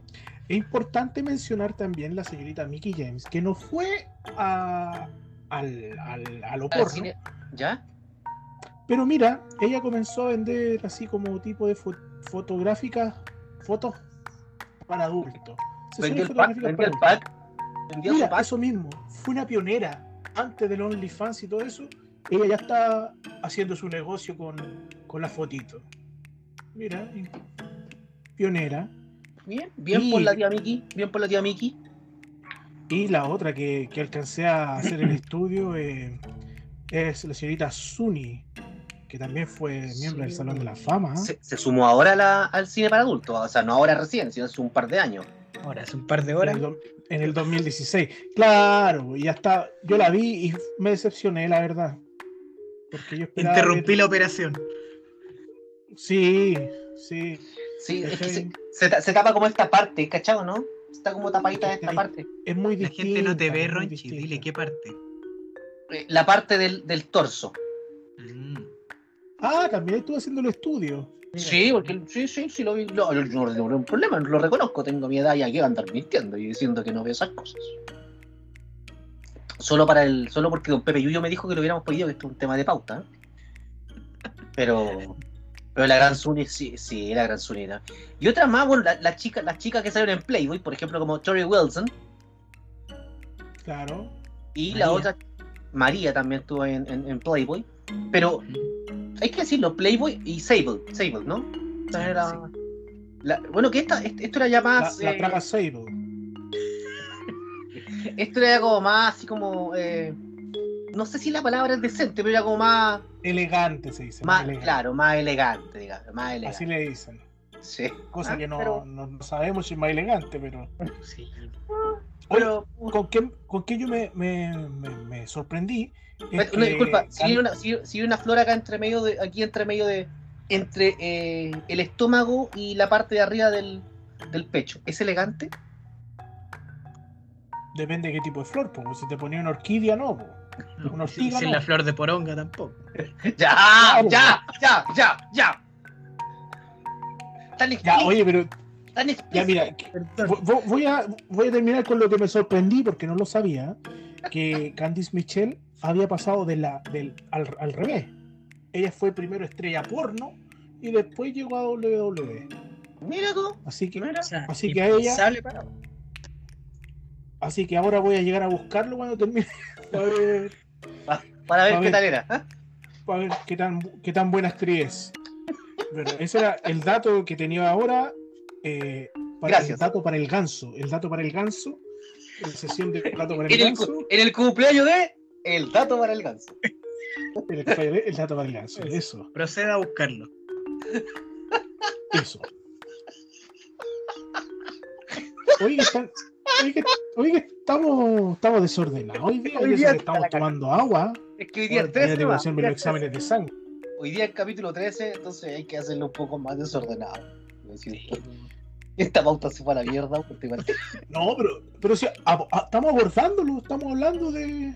es importante mencionar también la señorita Mickey James, que no fue a, al, al, Al porno, cine- ¿Ya? pero mira, ella comenzó a vender así como tipo de fo- fotográficas, fotos para adultos. Vendió el pack, vendió para el pack. Vendió su Mira, pack. eso mismo, fue una pionera. Antes del OnlyFans y todo eso, ella ya está haciendo su negocio con, con las fotitos. Mira, pionera. Bien, bien Y- por la tía Miki, bien por la tía Miki. Y la otra que, que alcancé a hacer el estudio eh, es la señorita Suni, que también fue miembro del. Salón de la Fama. Se, se sumó ahora la- al cine para adultos, o sea, no ahora recién, sino hace un par de años. Ahora, hace un par de En horas. el, do- en el 2016. Claro, y hasta yo la vi y me decepcioné, la verdad. Porque yo esperaba. Interrumpí ver- la operación. Sí, sí. Sí, es que se, se se tapa como esta parte, ¿cachado, no? Está como tapadita de esta parte. Es muy La distinta. gente no te ve, Ronchi. Dile qué parte. Eh, La parte del, del torso. Mm. Ah, también estuve haciendo el estudio. Mira. Sí, porque sí, sí, sí lo vi. No, yo no tengo ningún problema, lo reconozco, tengo mi edad y aquí voy a andar mintiendo y diciendo que no veo esas cosas. Solo para el, solo porque don Pepe Yuyo me dijo que lo hubiéramos pedido, que esto es un tema de pauta. ¿eh? Pero, pero la gran Suni, sí, sí, la gran Suni era. Y otras más, bueno, la- las chicas, las chicas que salieron en Playboy, por ejemplo, como Tori Wilson, Claro. y la otra, María también estuvo en, en- en Playboy. Pero hay que decirlo, Playboy y Sable, Sable, ¿no? Esta Sí, era- la- bueno, que esta, est- esto era ya La, más. la eh, traga Sable. esto era como más así como. eh, no sé si la palabra es decente, pero era como más. Elegante se dice. más elegante. claro, más elegante, digamos. Más elegante. Así le dicen. Sí. Cosa Ah, que no, pero- no- no sabemos si es más elegante, pero. Sí. Pero. ¿Con qué, con qué yo me, me, me, me sorprendí? Es Una que disculpa, si hay Can- una, si, si hay una flor acá entre medio de. Aquí entre medio de. Entre eh, el estómago y la parte de arriba del, del pecho. ¿Es elegante? Depende de qué tipo de flor, pues. Si te ponía una orquídea, no, pues. Sin la flor de poronga tampoco. ¡Ya! ¡Ya! ¡Ya! ¡Ya! ¡Ya! Tan Ya, oye, pero tan ya mira, vo- vo- voy a, voy a terminar con lo que me sorprendí porque no lo sabía. que Candice Michelle había pasado de la, del, al, al revés. Ella fue primero estrella porno y después llegó a WWE. Mira tú. Así que, Mira. O sea, Así que a ella- para- así que ahora voy a llegar a buscarlo cuando termine. Para ver, Para ver qué ver. tal era. ¿ah? para ver qué, tan, qué tan buena actriz es. Pero ese era el dato que tenía ahora. eh, para, Gracias. El dato para el ganso. El dato para el ganso. En sesión de dato para el En el, ganso. en el cumpleaños de El dato para el ganso. El, el dato para el ganso. Eso. Proceda a buscarlo. Eso. Oye, están- oye, que estamos, estamos desordenados. Hoy día, Hoy estamos tomando agua. Es que hoy día es día 13. tengo que va. hacerme Hoy día los es exámenes de sangre. 13. Hoy día es capítulo 13, entonces hay que hacerlo un poco más desordenado. Esta pauta se fue a la mierda. porque No, pero, pero si a- a- estamos abordándolo, estamos hablando de,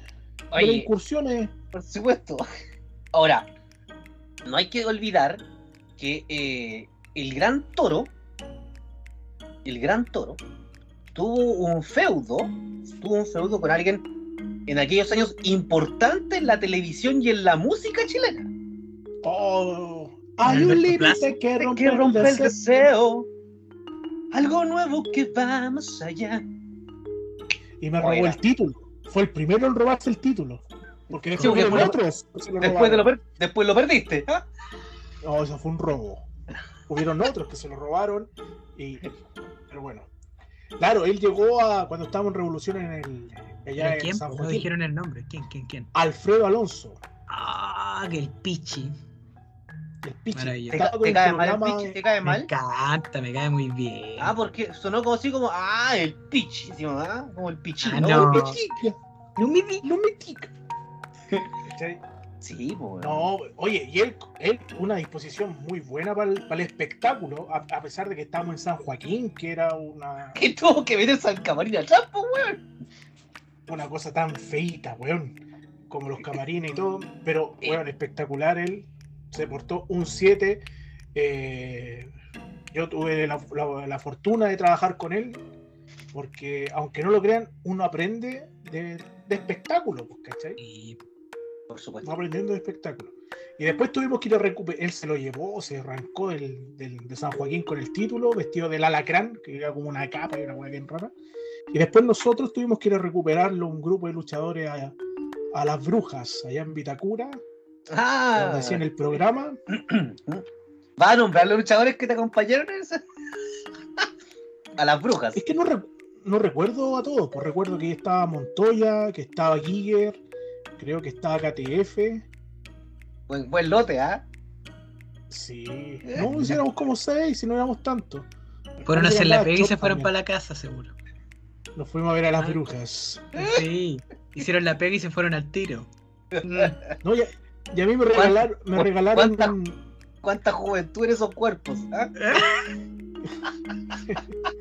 incursiones. por supuesto. Ahora, no hay que olvidar que eh, el gran toro, el gran toro, tuvo un feudo, tuvo un feudo con alguien en aquellos años importante en la televisión y en la música chilena. Oh, hay un límite que rompe que el deseo. deseo, algo nuevo que va más allá. Y me Oiga. robó el título. Fue el primero en robarse el título. Porque Sí, después otros. lo Después, de lo per- después lo perdiste. ¿ah? No, eso fue un robo. Hubieron otros que se lo robaron. Y, pero bueno. Claro, él llegó a cuando estábamos en revolución en el allá ¿Pero en quién? San No dijeron el nombre. ¿Quién, quién, quién? Alfredo Alonso, Ah, que el pichi. el pichi. ¿Te, cae mal el pitch? ¿Te cae Me mal? encanta, me cae muy bien. Ah, porque sonó como así como, ah, el pitch, decimos, ¿ah? como el pichín, Ah, ¿no? no. El. No me di. Lo metí. ¿Cachai? Sí, pues. No, oye, y él, él una disposición muy buena para el, para el espectáculo, a, a pesar de que estábamos en San Joaquín, que era una, Que tuvo que meterse al camarín pues, weón. una cosa tan feita, weón, como los camarines y todo, pero, weón, espectacular él, se portó un 7, eh, yo tuve la, la- la fortuna de trabajar con él, porque, aunque no lo crean, uno aprende de, de espectáculo, pues, ¿cachai? Y Por Va supuesto. aprendiendo de espectáculo. Y después tuvimos que ir a recuperar. Él se lo llevó, se arrancó del, del- de San Joaquín con el título, vestido del alacrán, que era como una capa y una hueá bien rara. Y después nosotros tuvimos que ir a recuperarlo, un grupo de luchadores a, a las brujas, allá en Vitacura, Ah, donde hacían el programa. ¿vas a nombrar los luchadores que te acompañaron en esa? A las brujas. Es que no, re- no recuerdo a todos, pues recuerdo que estaba Montoya, que estaba Giger, creo que estaba KTF. Buen, buen lote, ¿ah? Sí, no, si éramos como seis, si no éramos tantos. fueron a hacer la pega y se fueron para la casa, seguro. Nos fuimos a ver a las Ah. brujas. Sí. Hicieron la pega y se fueron al tiro. No, ya, y a mí me regalaron, me ¿Cuánta- regalaron cuánta- un- ¿Cuánta juventud en esos cuerpos? ¿ah?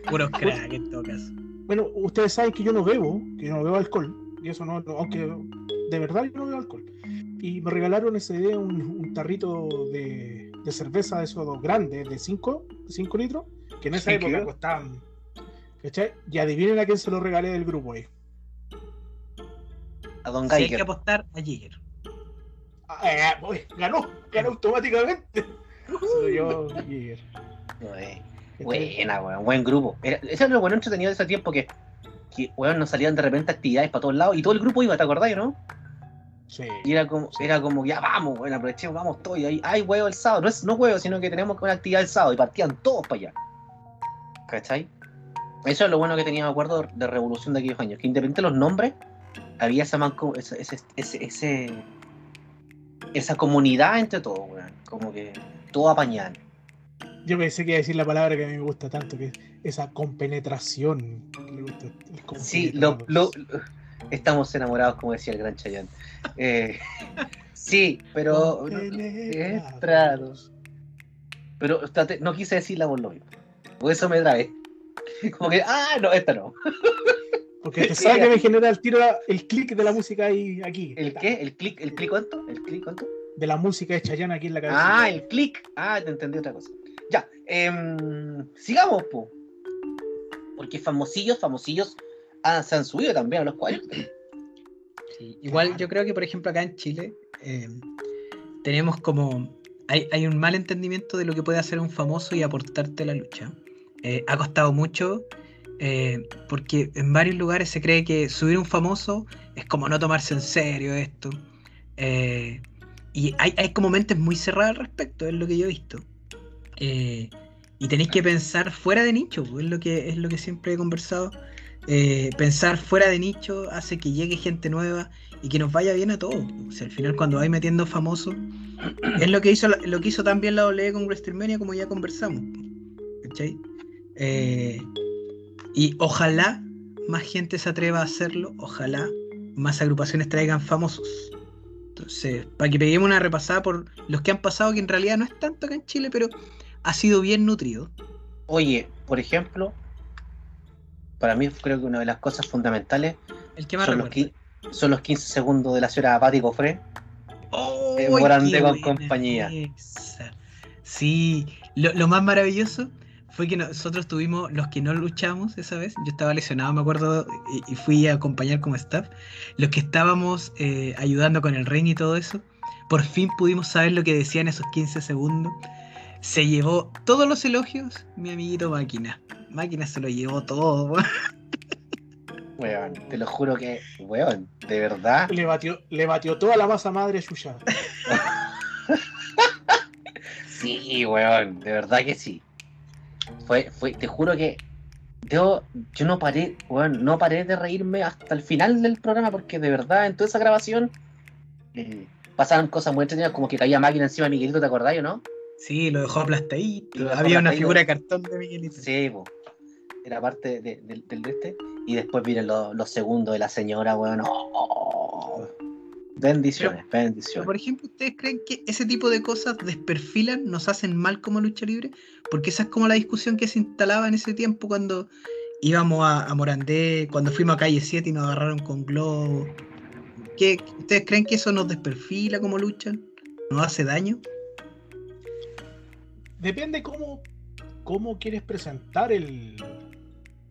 Puros crack en todo caso. bueno, ustedes saben que yo no bebo, que yo no bebo alcohol, y eso no, no- aunque de verdad yo no bebo alcohol. Y me regalaron ese día un, un tarrito de, de cerveza de esos grandes, de 5 cinco litros, que en esa Sí, época ¿qué? costaban. ¿Cachai? Y adivinen a quién se lo regalé del grupo ahí. A Don Si hay que apostar a Jigger. Ah, eh, ganó, ganó automáticamente. Se lo llevó Giger. Buena, weón, buen grupo. Era, ese era lo bueno entretenido de ese tiempo que, que weón, nos salían de repente actividades para todos lados y todo el grupo iba, ¿te acordás, no? Sí. Y era como, era como, ya vamos, bueno, aprovechemos, vamos todos. Y ahí, hay huevo el sábado. No es no huevo, sino que tenemos una actividad el sábado y partían todos para allá. ¿Cachai? Eso es lo bueno que tenía, me acuerdo, de Revolución de aquellos años. Que independiente de los nombres, había esa, manco- ese, ese, ese, esa comunidad entre todos, weón. Como que todo apañaban. Yo pensé que iba a decir la palabra que a mí me gusta tanto, que es esa compenetración. Sí, lo, lo- compenetrados. estamos enamorados, como decía el gran Chayanne. Eh, sí, pero. Compenetrados. Pero espérate, no quise decir la voz lo mismo. Por eso me trae. Como que, ah, no, esta no. Porque te sabe que me genera el tiro el clic de la música ahí, aquí. ¿El qué? ¿El clic? ¿El clic cuánto? ¿El clic cuánto? De la música de Chayanne aquí en la cabeza. Ah, el clic. Ah, te entendí otra cosa. Ya, em, sigamos, po. Porque famosillos, famosillos ah, se han subido también a los 40. Sí, igual yo creo que, por ejemplo, acá en Chile eh, tenemos como. Hay, hay un mal entendimiento de lo que puede hacer un famoso y aportarte a la lucha. Eh, ha costado mucho eh, porque en varios lugares se cree que subir un famoso es como no tomarse en serio esto. Eh, y hay, hay como mentes muy cerradas al respecto, es lo que yo he visto. Eh, y tenéis que pensar fuera de nicho, es lo que, es lo que siempre he conversado. Eh, pensar fuera de nicho hace que llegue gente nueva y que nos vaya bien a todos. O al final cuando vais metiendo famosos, es lo que hizo lo que hizo también la OLE con WrestleMania, como ya conversamos. ¿Cachai? Eh, y ojalá más gente se atreva a hacerlo, ojalá más agrupaciones traigan famosos. Entonces, para que peguemos una repasada por los que han pasado, que en realidad no es tanto acá en Chile, pero ha sido bien nutrido. Oye, por ejemplo, para mí creo que una de las cosas fundamentales El que más son los, son los 15 segundos de la señora Patti Cofré. ¡Oh, Eh, Morandé con compañía. esa! Sí, lo, lo más maravilloso fue que nosotros tuvimos, los que no luchamos esa vez, yo estaba lesionado, me acuerdo, y, y fui a acompañar como staff, los que estábamos eh, ayudando con el ring y todo eso, por fin pudimos saber lo que decían esos 15 segundos. Se llevó todos los elogios mi amiguito Máquina. Máquina se lo llevó todo. weón. Weón, te lo juro que, weón, de verdad. Le batió, le batió toda la masa madre a Yuya. Sí, weón, de verdad que sí. Fue, fue, te juro que yo, yo no paré, weón, no paré de reírme hasta el final del programa porque de verdad en toda esa grabación eh, pasaban cosas muy entretenidas como que caía máquina encima de Miguelito, ¿te acordás o no? Sí, lo dejó aplastadito. Lo dejó Había una figura de cartón de Miguelito. Sí, po. Era parte de- de- del de este. Y después vienen los, los segundos de la señora, weón. Oh, bendiciones, Pero, bendiciones. por ejemplo, ¿ustedes creen que ese tipo de cosas desperfilan, nos hacen mal como lucha libre? Porque esa es como la discusión que se instalaba en ese tiempo cuando íbamos a, a Morandé, cuando fuimos a Calle 7 y nos agarraron con globo. ¿Qué, ¿Ustedes creen que eso nos desperfila como lucha? ¿Nos hace daño? Depende cómo, cómo quieres presentar el,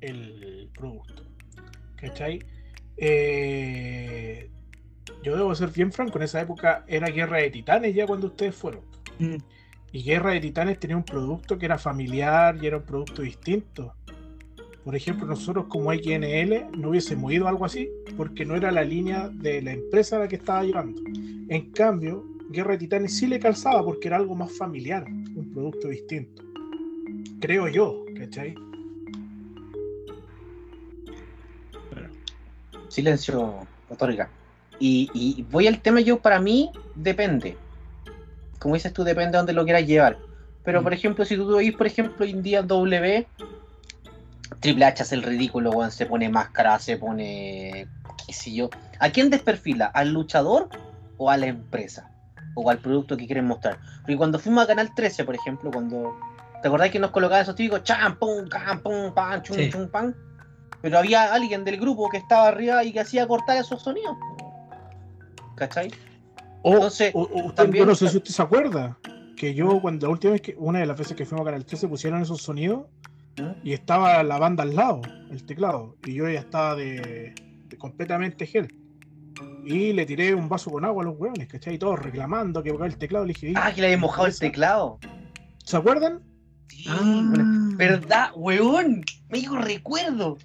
el producto. ¿Cachai? Eh, yo debo ser bien franco, en esa época era Guerra de Titanes ya cuando ustedes fueron. Y Guerra de Titanes tenía un producto que era familiar y era un producto distinto. Por ejemplo, nosotros como XNL no hubiésemos ido a algo así porque no era la línea de la empresa a la que estaba llevando. En cambio, Guerra de Titanes sí le calzaba porque era algo más familiar, producto distinto. Creo yo, ¿cachai? Silencio, otorga. Y, y voy al tema, yo para mí depende. Como dices tú, depende de dónde lo quieras llevar. Pero Mm. por ejemplo, si tú veis, por ejemplo, hoy en día W, Triple H hace el ridículo, weón, se pone máscara, se pone. qué sé yo. ¿A quién desperfila? ¿Al luchador o a la empresa? O al producto que quieren mostrar. Porque cuando fuimos a Canal 13, por ejemplo, cuando. ¿Te acordás que nos colocaban esos típicos chan, pum, cam, pum, pan, chum, Sí. chum, pan? Pero había alguien del grupo que estaba arriba y que hacía cortar esos sonidos. ¿Cachai? O, Entonces, o- o usted- también- yo no sé si usted se acuerda que yo cuando la última vez que una de las veces que fuimos a Canal 13 pusieron esos sonidos ¿Mm? y estaba la banda al lado, el teclado, y yo ya estaba de, de completamente gel. Y le tiré un vaso con agua a los hueones, ¿cachai? Y todos reclamando que porque el teclado. Le dije, Ah, que le había mojado el teclado. ¿Se acuerdan? Sí, Ah. ¿Verdad, weón? Me dijo recuerdo.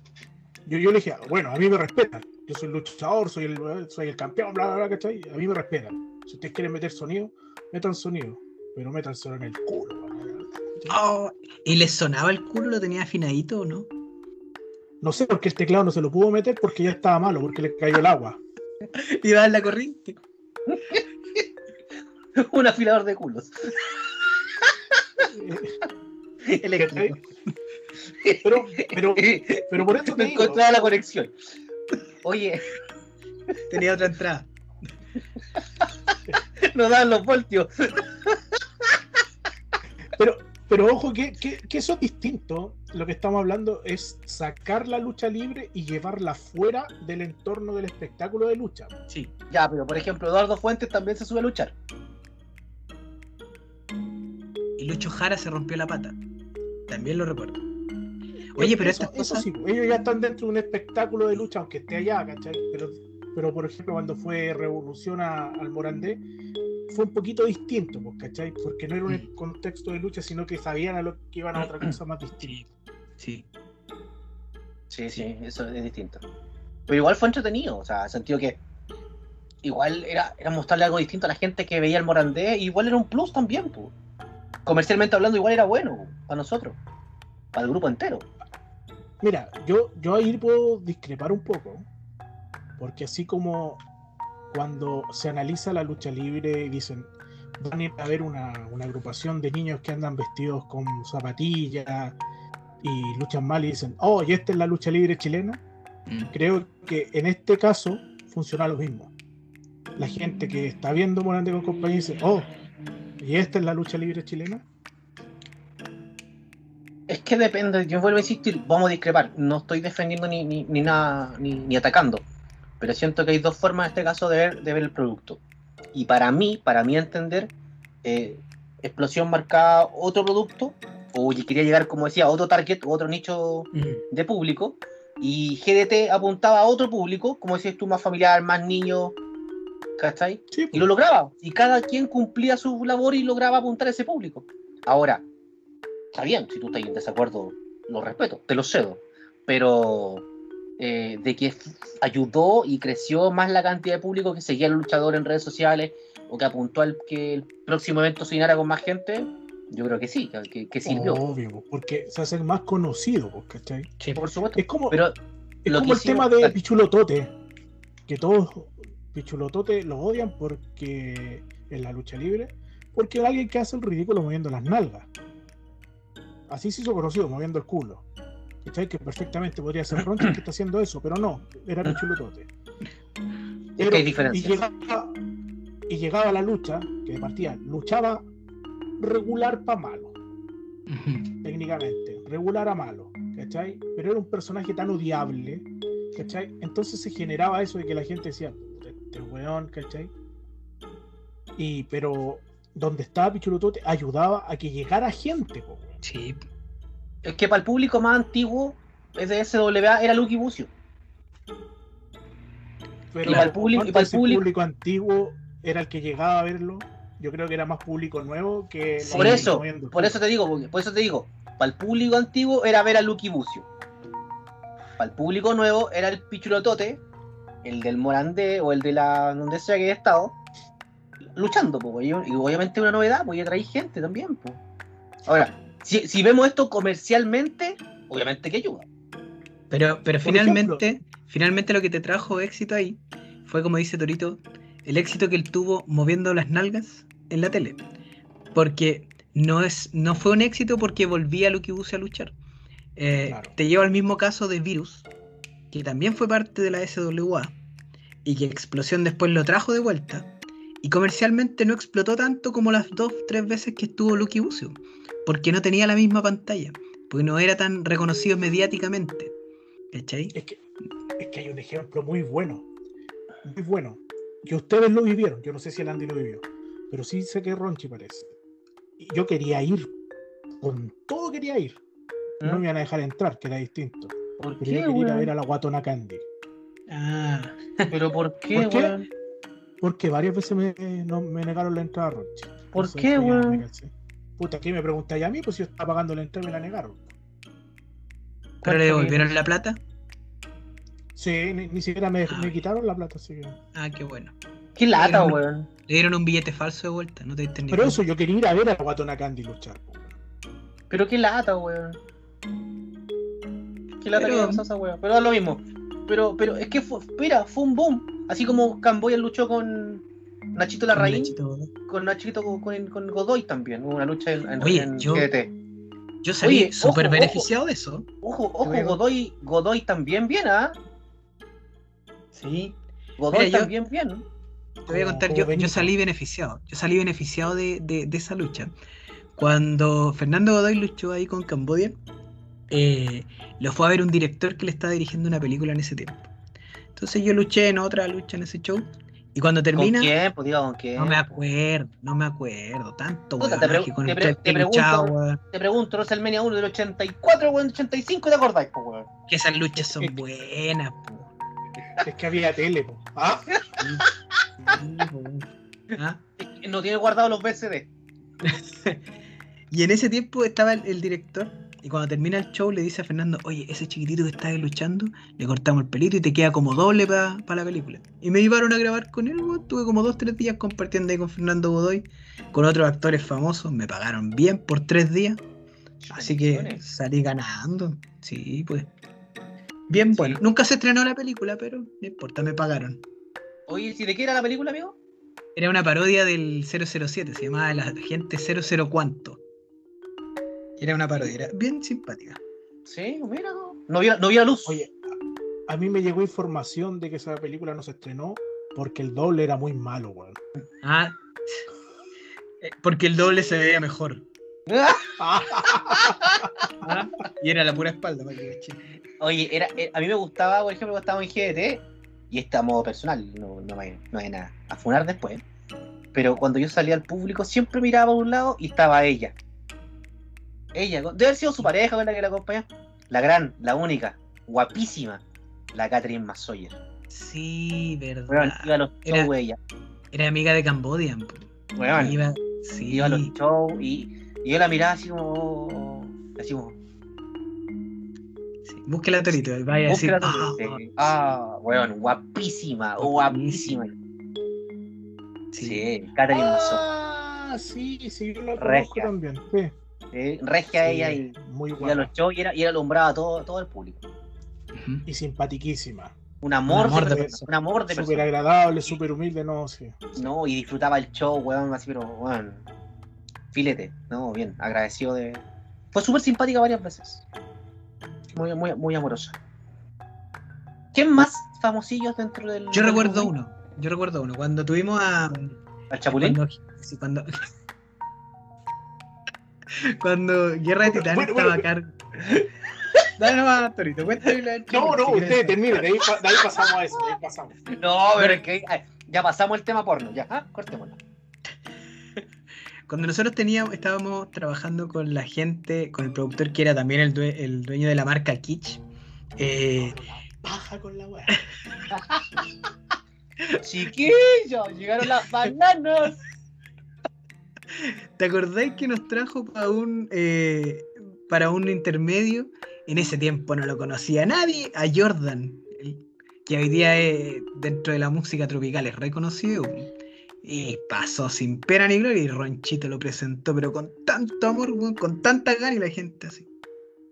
Yo, yo le dije, bueno, a mí me respetan. Yo soy luchador, soy el, soy el campeón, bla, bla, bla, ¿cachai? A mí me respetan. Si ustedes quieren meter sonido, metan sonido. Pero métanselo en el culo. Oh, ¿Y les sonaba el culo? ¿Lo tenía afinadito o no? No sé por qué el teclado no se lo pudo meter porque ya estaba malo, porque le cayó el agua. Iba en la corriente. Un afilador de culos. Eléctrico. Pero, pero, pero por eso te digo, encontraba la conexión. Oye, Tenía otra entrada. no dan los voltios. pero, pero ojo que, que, que eso es distinto. Lo que estamos hablando es sacar la lucha libre y llevarla fuera del entorno del espectáculo de lucha. Sí. Ya, pero por ejemplo, Eduardo Fuentes también se sube a luchar. Y Lucho Jara se rompió la pata. También lo recuerdo. Oye, pero eso, eso sí, ellos ya están dentro de un espectáculo de lucha, aunque esté allá, ¿cachai? Pero, pero por ejemplo cuando fue Revolución a- al Morandé, fue un poquito distinto, pues, ¿cachai? Porque no era un Mm. contexto de lucha, sino que sabían a lo que iban a otra cosa más distinta. Sí, sí. Sí, eso es distinto. Pero igual fue entretenido, o sea, sentido que igual era, era mostrarle algo distinto a la gente que veía el Morandé, igual era un plus también, pues. Comercialmente hablando, igual era bueno po, para nosotros, para el grupo entero. Mira, yo, yo ahí puedo discrepar un poco, porque así como cuando se analiza la lucha libre y dicen, van a ir a ver una, una agrupación de niños que andan vestidos con zapatillas y luchan mal y dicen, oh, y esta es la lucha libre chilena, Mm. creo que en este caso funciona lo mismo. La gente que está viendo Morante con compañía dice, oh, y esta es la lucha libre chilena. Es que depende, yo vuelvo a insistir, vamos a discrepar. No estoy defendiendo ni, ni, ni nada, ni, ni atacando. Pero siento que hay dos formas en este caso de ver, de ver el producto. Y para mí, para mí entender, eh, Explosión marcaba otro producto, o quería llegar, como decía, a otro target, otro nicho de público. Y GDT apuntaba a otro público, como decías tú, más familiar, más niño, ¿cachai? Sí, Y lo lograba. Y cada quien cumplía su labor y lograba apuntar a ese público. Ahora, está bien, si tú estás en desacuerdo, lo respeto, te lo cedo. Pero eh, de que ayudó y creció más la cantidad de público que seguía al luchador en redes sociales o que apuntó al que el próximo evento se llenara con más gente, yo creo que sí, que, que sirvió. obvio, porque se hacen más conocidos, pues, ¿cachai? Sí. Por supuesto. Es como, Pero Es lo como que el tema de Pichulotote, que todos Pichulotote lo odian porque en la lucha libre, porque es alguien que hace el ridículo moviendo las nalgas. Así se hizo conocido, moviendo el culo. ¿Cachai? Que perfectamente podría ser Ronchi que está haciendo eso, pero no, era Pichulotote. es que hay y diferencias. llegaba, y llegaba a la lucha, que de partida luchaba regular para malo técnicamente, regular a malo, ¿cachai? Pero era un personaje tan odiable, ¿cachai? Entonces se generaba eso de que la gente decía, "Puta, este weón, ¿cachai? Y, pero donde estaba Pichulotote ayudaba a que llegara gente, po. Sí. Es que para el público más antiguo es de SWA era Lucky Bucio. Pero Y para el público- y ¿cuánto para el público- antiguo era el que llegaba a verlo. Yo creo que era más público nuevo que Sí, Por eso, por eso te digo, porque- por eso te digo, para el público antiguo era ver a Lucky Bucio. Para el público nuevo era el Pichulotote, el del Morandé o el de la donde sea que haya estado, luchando, po, y, y obviamente una novedad, pues ya traí gente también, pues. Ahora, si, si vemos esto comercialmente, obviamente que ayuda. Pero, pero finalmente, finalmente lo que te trajo éxito ahí fue, como dice Torito, el éxito que él tuvo moviendo las nalgas en la tele. Porque no, es, no fue un éxito porque volvía Lucky Buce a luchar. Eh, Claro. Te lleva al mismo caso de Virus, que también fue parte de la SWA, y que Explosión después lo trajo de vuelta. Y comercialmente no explotó tanto como las dos, tres veces que estuvo Lucky Bucio, porque no tenía la misma pantalla, porque no era tan reconocido mediáticamente. ¿Cachai? Es que, es que hay un ejemplo muy bueno. Muy bueno. Que ustedes lo vivieron. Yo no sé si el Andy lo vivió. Pero sí sé que Ronchi parece. Y yo quería ir. Con todo quería ir. No me iban a dejar entrar, que era distinto. ¿Por Pero yo quería ir a ver a la Guatona Candy. Ah, ¿Pero por qué, ¿Por qué? Porque varias veces me, no, me negaron la entrada a Ronchi. ¿Por Entonces, qué, weón? Puta, ¿qué me preguntáis a mí? Pues si yo estaba pagando la entrada y me la negaron. ¿Pero le devolvieron la plata? Sí, ni, ni siquiera me, me quitaron la plata. Así que... Ah, qué bueno. Qué lata, no- weón. Le dieron un billete falso de vuelta, no te diste ni Pero eso, yo quería ir a ver a la Guatona Candy luchar. weón. Pero qué lata, weón. Qué lata Pero- que pasó esa weón. Pero es lo mismo. Pero, pero es que fue, mira, fue un boom. Así como Camboya luchó con Nachito Con Larraín, Nachito. con Nachito con, con, con Godoy también. Hubo una lucha en, en, Oye, en yo- GDT. Yo salí súper ojo, beneficiado de eso. Ojo, ojo. Godoy, Godoy también bien, ¿ah? Sí. Godoy Mira, yo- también bien. Te voy a contar, yo, salí beneficiado. Yo salí beneficiado de, de- de esa lucha. Cuando Fernando Godoy luchó ahí con Cambodia, eh, lo fue a ver un director que le estaba dirigiendo una película en ese tiempo. Entonces yo luché en otra lucha en ese show. Y cuando termina, ¿Con quién? Pues diga con quién. no me acuerdo, no me acuerdo. Tanto Puta, weón, te con te el te pregunto- luchaba, weón, Te pregunto, WrestleMania 1 del 84, weón, 85, ¿te acordáis, pues, weón? que esas luchas son buenas, po. Es que había tele, po. Ah, ¿Ah? No tiene guardado los VCD. Y en ese tiempo estaba el, el director y cuando termina el show le dice a Fernando, oye, ese chiquitito que está ahí luchando, le cortamos el pelito y te queda como doble para la película. Y me llevaron a grabar con él, tuve como dos, tres días compartiendo ahí con Fernando Godoy, con otros actores famosos, me pagaron bien por tres días, así que salí ganando. Sí, pues. Bien bueno. Nunca se estrenó la película, pero no importa, me pagaron. Oye, ¿si de qué era la película, amigo? Era una parodia del 007, se llamaba La Gente 00 Cuánto. Era una parodia, era bien simpática. Sí, mira, no. No había, no había luz. oye, a mí me llegó información de que esa película no se estrenó porque el doble era muy malo, weón. Ah, eh, porque el doble se veía mejor. Ah, y era la pura espalda, para que. Oye, era, eh, a mí me gustaba, por ejemplo, cuando estábamos en GDT, y este a modo personal, no, no, hay, no hay nada a funar después. Pero cuando yo salía al público, siempre miraba a un lado y estaba ella. Ella, debe haber sido su pareja con la que la acompañaba. La gran, la única, guapísima, la Catherine Masoyer. Sí, Weón, verdad. iba a los Era- shows ella. Era amiga de Cambodia. Weón, Iba, sí. iba a los shows y, y yo la miraba así como. Así como. sí. Busque la torito, vaya a decir. ah. Sí. Ah, weón, guapísima, guapísima. sí. Sí, Catherine Masoyer. Ah, sí, sí, yo la conozco Regia. también. Sí, Sí, regia sí, ella y, muy y a guapa. los shows y era, y era alumbrada a todo, todo el público. Y simpatiquísima. Un amor, Un amor de, de persona, un amor de Súper persona. agradable, súper humilde, no, sí. No, y disfrutaba el show, weón, así, pero, weón, filete, no, bien, agradecido de... Fue súper simpática varias veces. Muy, muy, muy amorosa. ¿Quién más famosillos dentro del... Yo recuerdo uno. Yo recuerdo uno. Cuando tuvimos a. ¿Al Chapulín? Cuando, sí, cuando, cuando Guerra de Titanes bueno, estaba bueno. cargo. Dale nomás, Torito, cuéntame la No, no, si quieres. usted termine, de ahí, pa- de ahí pasamos a eso, de ahí pasamos. No, pero es que ya pasamos el tema porno, ya, ah, cortémoslo. Cuando nosotros teníamos, estábamos trabajando con la gente, con el productor que era también el, due- el dueño de la marca Kitsch. eh, Paja con la weá. Chiquillos, llegaron las bananas. ¿Te acordáis que nos trajo para un eh, para un intermedio? En ese tiempo no lo conocía nadie, a Jordan, que hoy día dentro de la música tropical es reconocido. Y pasó sin pena ni gloria y Ronchito lo presentó, pero con tanto amor, con tanta gana y la gente así.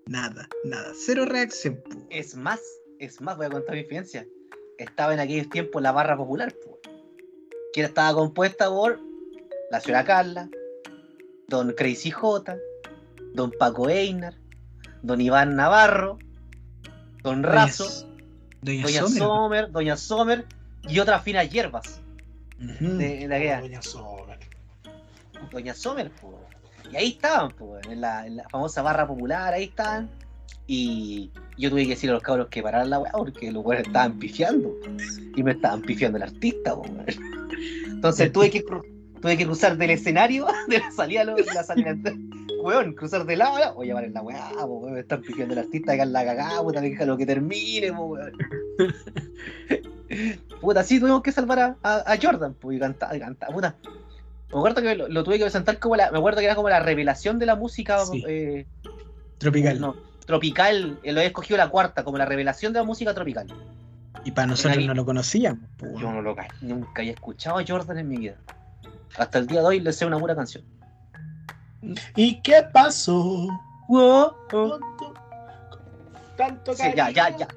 Nada, nada, cero reacción. Es más, es más, voy a contar mi experiencia. Estaba en aquellos tiempos la barra popular, po, que estaba compuesta por la señora Carla, don Crazy J, don Paco Einar, don Iván Navarro, don Razo, Doña, doña Sommer. Sommer, doña Sommer y otras finas hierbas Ujú. de, de aquella. Doña Sommer. Doña Sommer, po. Y ahí estaban, po, en, la, en la famosa barra popular, ahí estaban. Y yo tuve que decir a los cabros que pararan la weá porque los weones estaban pifiando. Y me estaban pifiando el artista, po. Entonces tuve que, tuve que cruzar del escenario, de la salida, lo- de la salida. Weón, cruzar de lado, weón. Oye, paren la weá, weón, me están pifiando el artista, que la cagada, puta, déjalo que termine, weón. Puta, sí tuvimos que salvar a, a, a Jordan, pues, y cantar, y cantar, puta. Me acuerdo que lo, lo tuve que presentar como la. Me acuerdo que era como la revelación de la música Sí. eh, Tropical. no, tropical. eh, lo he escogido la cuarta, como la revelación de la música tropical. Y para nosotros no lo conocíamos. Yo no lo ca- nunca había escuchado a Jordan en mi vida. Hasta el día de hoy le sé una pura canción. ¿Y qué pasó? Wow, Tanto Sí, ya, ya, ya.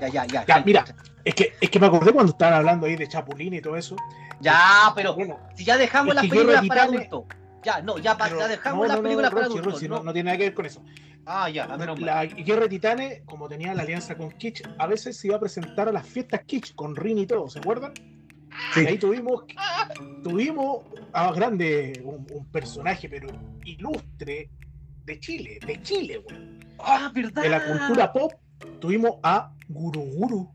Ya, ya, ya. Ya, mira. Es que, es que me acordé cuando estaban hablando ahí de Chapulín y todo eso. Ya, pero Bueno, si ya dejamos las películas para adultos. Ya, no, ya, pero- ya dejamos no, las no, no, películas para adultos. No. no, no tiene nada que ver con eso. Ah, ya, a menos. La Guerra de Titanes, como tenía la alianza con Kitsch, a veces se iba a presentar a las fiestas Kitsch con Rin y todo, ¿se acuerdan? Sí. Y ahí tuvimos, tuvimos a grande, un, un personaje, pero ilustre de Chile, de Chile, güey. Ah, verdad. De la cultura pop, tuvimos a Guru Guru,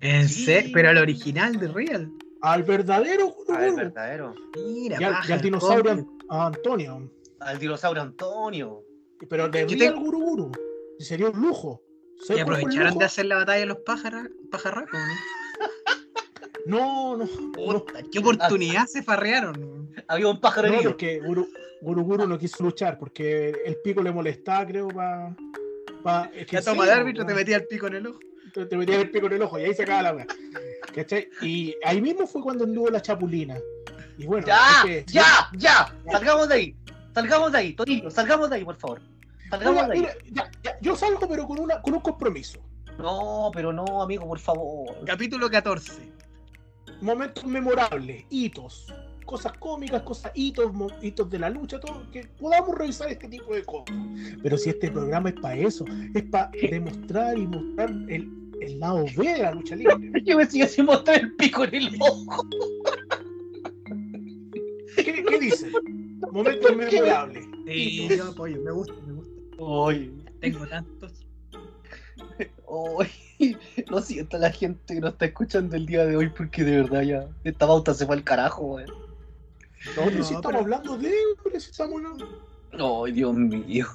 En Sí. serio, pero al original de Real. al verdadero Guru Ah, es Guru, verdadero. Mira, y al, y al dinosaurio Antonio. Al dinosaurio Antonio. Pero de Yo Real tengo- Guru Guru, y sería un lujo. Y ¿Sabes cuál fue el aprovecharon de hacer la batalla de los pájaros, pajarracos, ¿no? No, no, no. ¿Qué oportunidad se farrearon? Había un pájaro No, porque Guru, Guru Guru no quiso luchar porque el pico le molestaba, creo, para. Pa, es que Ya toma sí, de po, árbitro, te metía el pico en el ojo. te, te metía el pico en el ojo y ahí se acaba la weá. ¿Cachai? Y ahí mismo fue cuando anduvo la chapulina. Y bueno, ¡Ya! es que- ¡Ya! ¡Ya! Salgamos de ahí. Salgamos de ahí, Torito. Salgamos de ahí, por favor. Salgamos Mira, de ahí. mira, ya, ya, yo salgo, pero con, una, con un compromiso. No, pero no, amigo, por favor. Capítulo 14. Momentos memorables, hitos, cosas cómicas, cosas hitos, hitos de la lucha, todo, que podamos revisar este tipo de cosas. Pero si este programa es para eso, es para demostrar y mostrar el, el lado B de la lucha libre. Yo me sigue sin mostrar el pico en el ojo. ¿Qué, qué dice? Momentos memorables. Sí, yo apoyo, me gusta, me gusta. Uy, Tengo tantos. uy. Lo siento a la gente que nos está escuchando el día de hoy porque de verdad ya esta pauta se fue al carajo, weón. No, No, si estamos pero- hablando de hombre, si estamos hablando- Ay, Dios mío.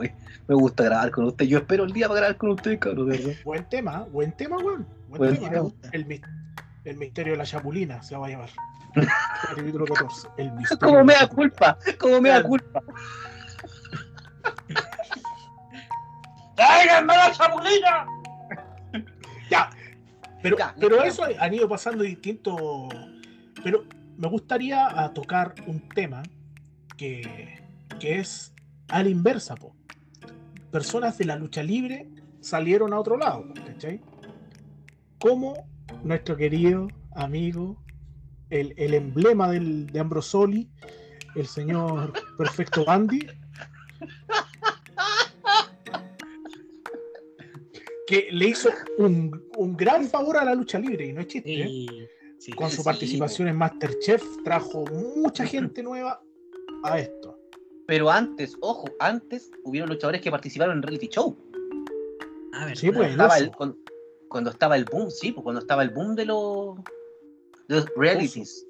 Ay, me gusta grabar con usted. Yo espero el día para grabar con usted, cabrón, de verdad. Buen tema, buen tema, weón. Buen Buen tema. tema. El, mis- el misterio de la chapulina se va a llamar. Capítulo 14. El misterio Como me da culpa, como me da culpa. ¡Tráiganme la chapulina! Ya. Pero, Ya, pero ya. eso han ido pasando distintos. Pero me gustaría tocar un tema que, que es a la inversa, po. Personas de la lucha libre salieron a otro lado, ¿cachai? Como nuestro querido amigo, el, el emblema del, de Ambrosoli, el señor Perfecto Bandy. Que le hizo un, un gran favor a la lucha libre, y no es chiste. ¿eh? Sí, sí. con su Sí, participación en Masterchef trajo mucha gente nueva a esto. Pero antes, ojo, antes hubieron luchadores que participaron en reality show. A ver, Sí, pues. Estaba el- cuando, cuando estaba el boom, sí, pues cuando estaba el boom de los, de los realities.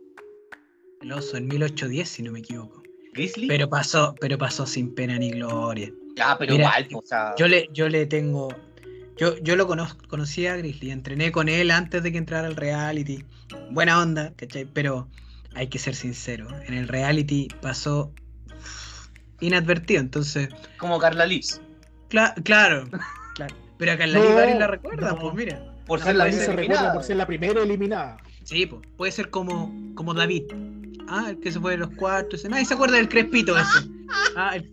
el oso en 1810, si no me equivoco. Grizzly. Pero pasó, pero pasó sin pena ni gloria. ya, pero Mira, igual, pues, o sea. Yo le, yo le tengo. Yo, yo lo conozco, conocía a Grizzly, entrené con él antes de que entrara al reality. Buena onda, ¿cachai? Pero hay que ser sincero. En el reality pasó inadvertido, entonces. Como Carla cla- claro, claro. Pero acá en la No, Livari la recuerda, no. pues mira. Por ser la se recuerda por ser la primera eliminada. Sí, pues. Puede ser como, como David. Ah, el que se fue de los cuartos. Nadie se acuerda del crespito ese. Ah, el,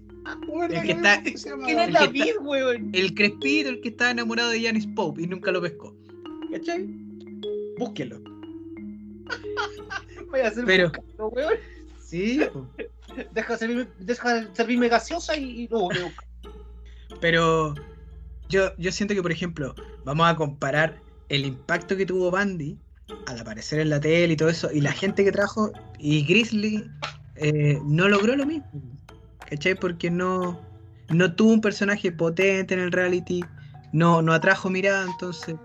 ¿Verdad que está-? ¿Quién El es David, weón? el crespito, el que estaba enamorado de Janis Pope y nunca lo pescó. ¿Cachai? Búsquelo. Voy a hacer Pero- buscando, weón. Sí. Deja servirme, deja servirme gaseosa y, y no, pero yo, yo siento que, por ejemplo, vamos a comparar el impacto que tuvo Bandy al aparecer en la tele y todo eso, y la gente que trajo, y Grizzly eh, no logró lo mismo. ¿Cachai? Porque no, no tuvo un personaje potente en el reality, no, no atrajo mirada, entonces.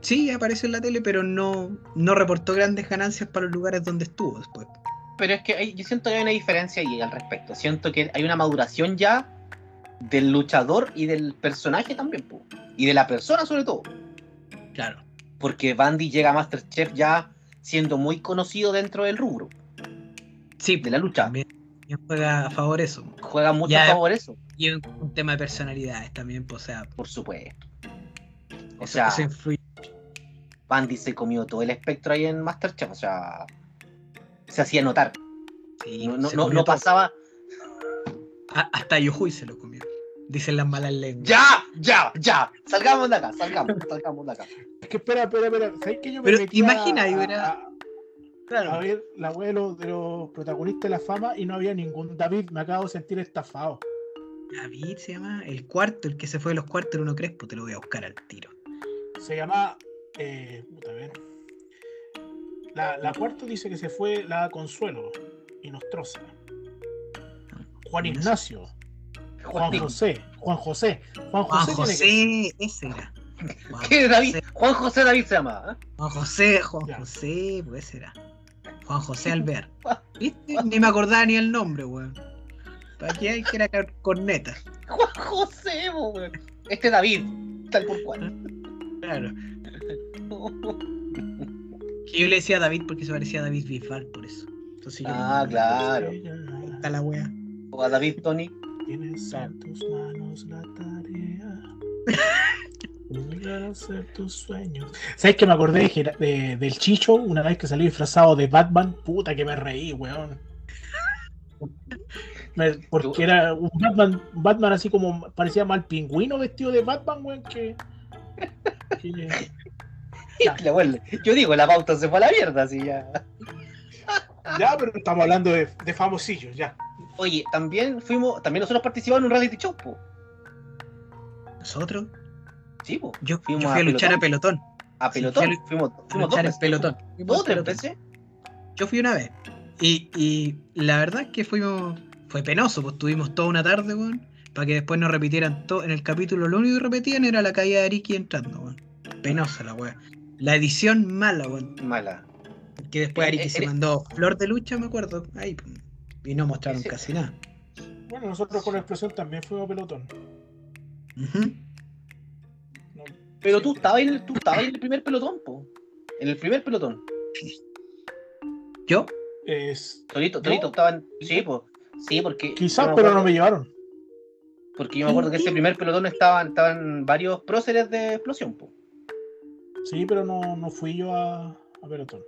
Sí, apareció en la tele, pero no, no reportó grandes ganancias para los lugares donde estuvo después. Pero es que hay- yo siento que hay una diferencia ahí al respecto. Siento que hay una maduración ya del luchador y del personaje también, po. y de la persona sobre todo. Claro. Porque Bandy llega a Masterchef ya siendo muy conocido dentro del rubro, Sí, de la lucha. también también juega a favor eso. Juega mucho Ya. a favor eso, Y un, un tema de personalidades también, pues, o sea, por supuesto. O eso, sea, eso influye. Bandy se comió todo el espectro ahí en Masterchef, o sea, se hacía notar. Sí, No, no, no- pasaba. A- hasta Yohui se lo comió. Dicen las malas lenguas. ¡Ya! ¡Ya! ¡Ya! Salgamos de acá, salgamos, salgamos de acá. Es que espera, espera, espera. ¿Sabes que yo me Pero metí imagina, a, yo era- a- Claro. a ver la web de los, de los protagonistas de la fama y no había ningún David? Me acabo de sentir estafado. David se llama el cuarto, el que se fue de los cuartos era uno Crespo, te lo voy a buscar al tiro. Se llama. Eh, puta, a ver. La, la cuarta dice que se fue la Consuelo y Nostroza. Juan Ignacio. Juan Juan, José. Juan José. Juan José. que- José, ese era. Juan ¿Qué David? José, Juan José David se llama. ¿eh? Juan José, Juan Ya. José, pues ese era. Juan José Alver. ¿Viste? Ni me acordaba ni el nombre, weón. ¿Para qué hay que era corneta? Juan José, weón. Este David, tal por cual. Claro. Que yo le decía a David porque se parecía a David Bisbal, por eso. Entonces yo Ah, claro. Ahí está la wea. O a David Tony. Tienes en tus manos la tarea. de hacer tus sueños. ¿Sabes que me acordé de del Chicho una vez que salí disfrazado de Batman? Puta que me reí, weón. Me- porque era un Batman, un Batman así como parecía mal pingüino vestido de Batman, weón, que. que- Ya. Yo digo, la pauta se fue a la mierda, así ya. ya, pero estamos hablando de, de famosillos, ya. Oye, también fuimos, también nosotros participamos en un reality show, po. ¿Nosotros? Sí, po. Yo, Fuimos yo fui a, a luchar a pelotón. A pelotón. fui a- fuimos A fuimos dos luchar en pelotón. Dos tres Pelotón. veces. Yo fui una vez. Y, y la verdad es que fuimos. Fue penoso, pues tuvimos toda una tarde, weón. Para que después nos repitieran todo. En el capítulo lo único que repetían era la caída de Ricky entrando, weón. Penosa la weá. La edición mala, weón. Mala. Que después Eh, Ariki eh, se eh. mandó flor de lucha, me acuerdo. Ahí, y no mostraron Ese- casi nada. Bueno, nosotros con la explosión también fuimos a pelotón. No- Pero tú estabas en el, tú estabas en el primer pelotón, po. En el primer pelotón. ¿Yo? Es, Torito, ¿No? Torito estaban. Sí, pues. Sí, porque. quizás, pero no me llevaron. Porque yo me acuerdo que ese primer pelotón estaban, estaban varios próceres de explosión, po. Sí, pero no, no fui yo a, a pelotón.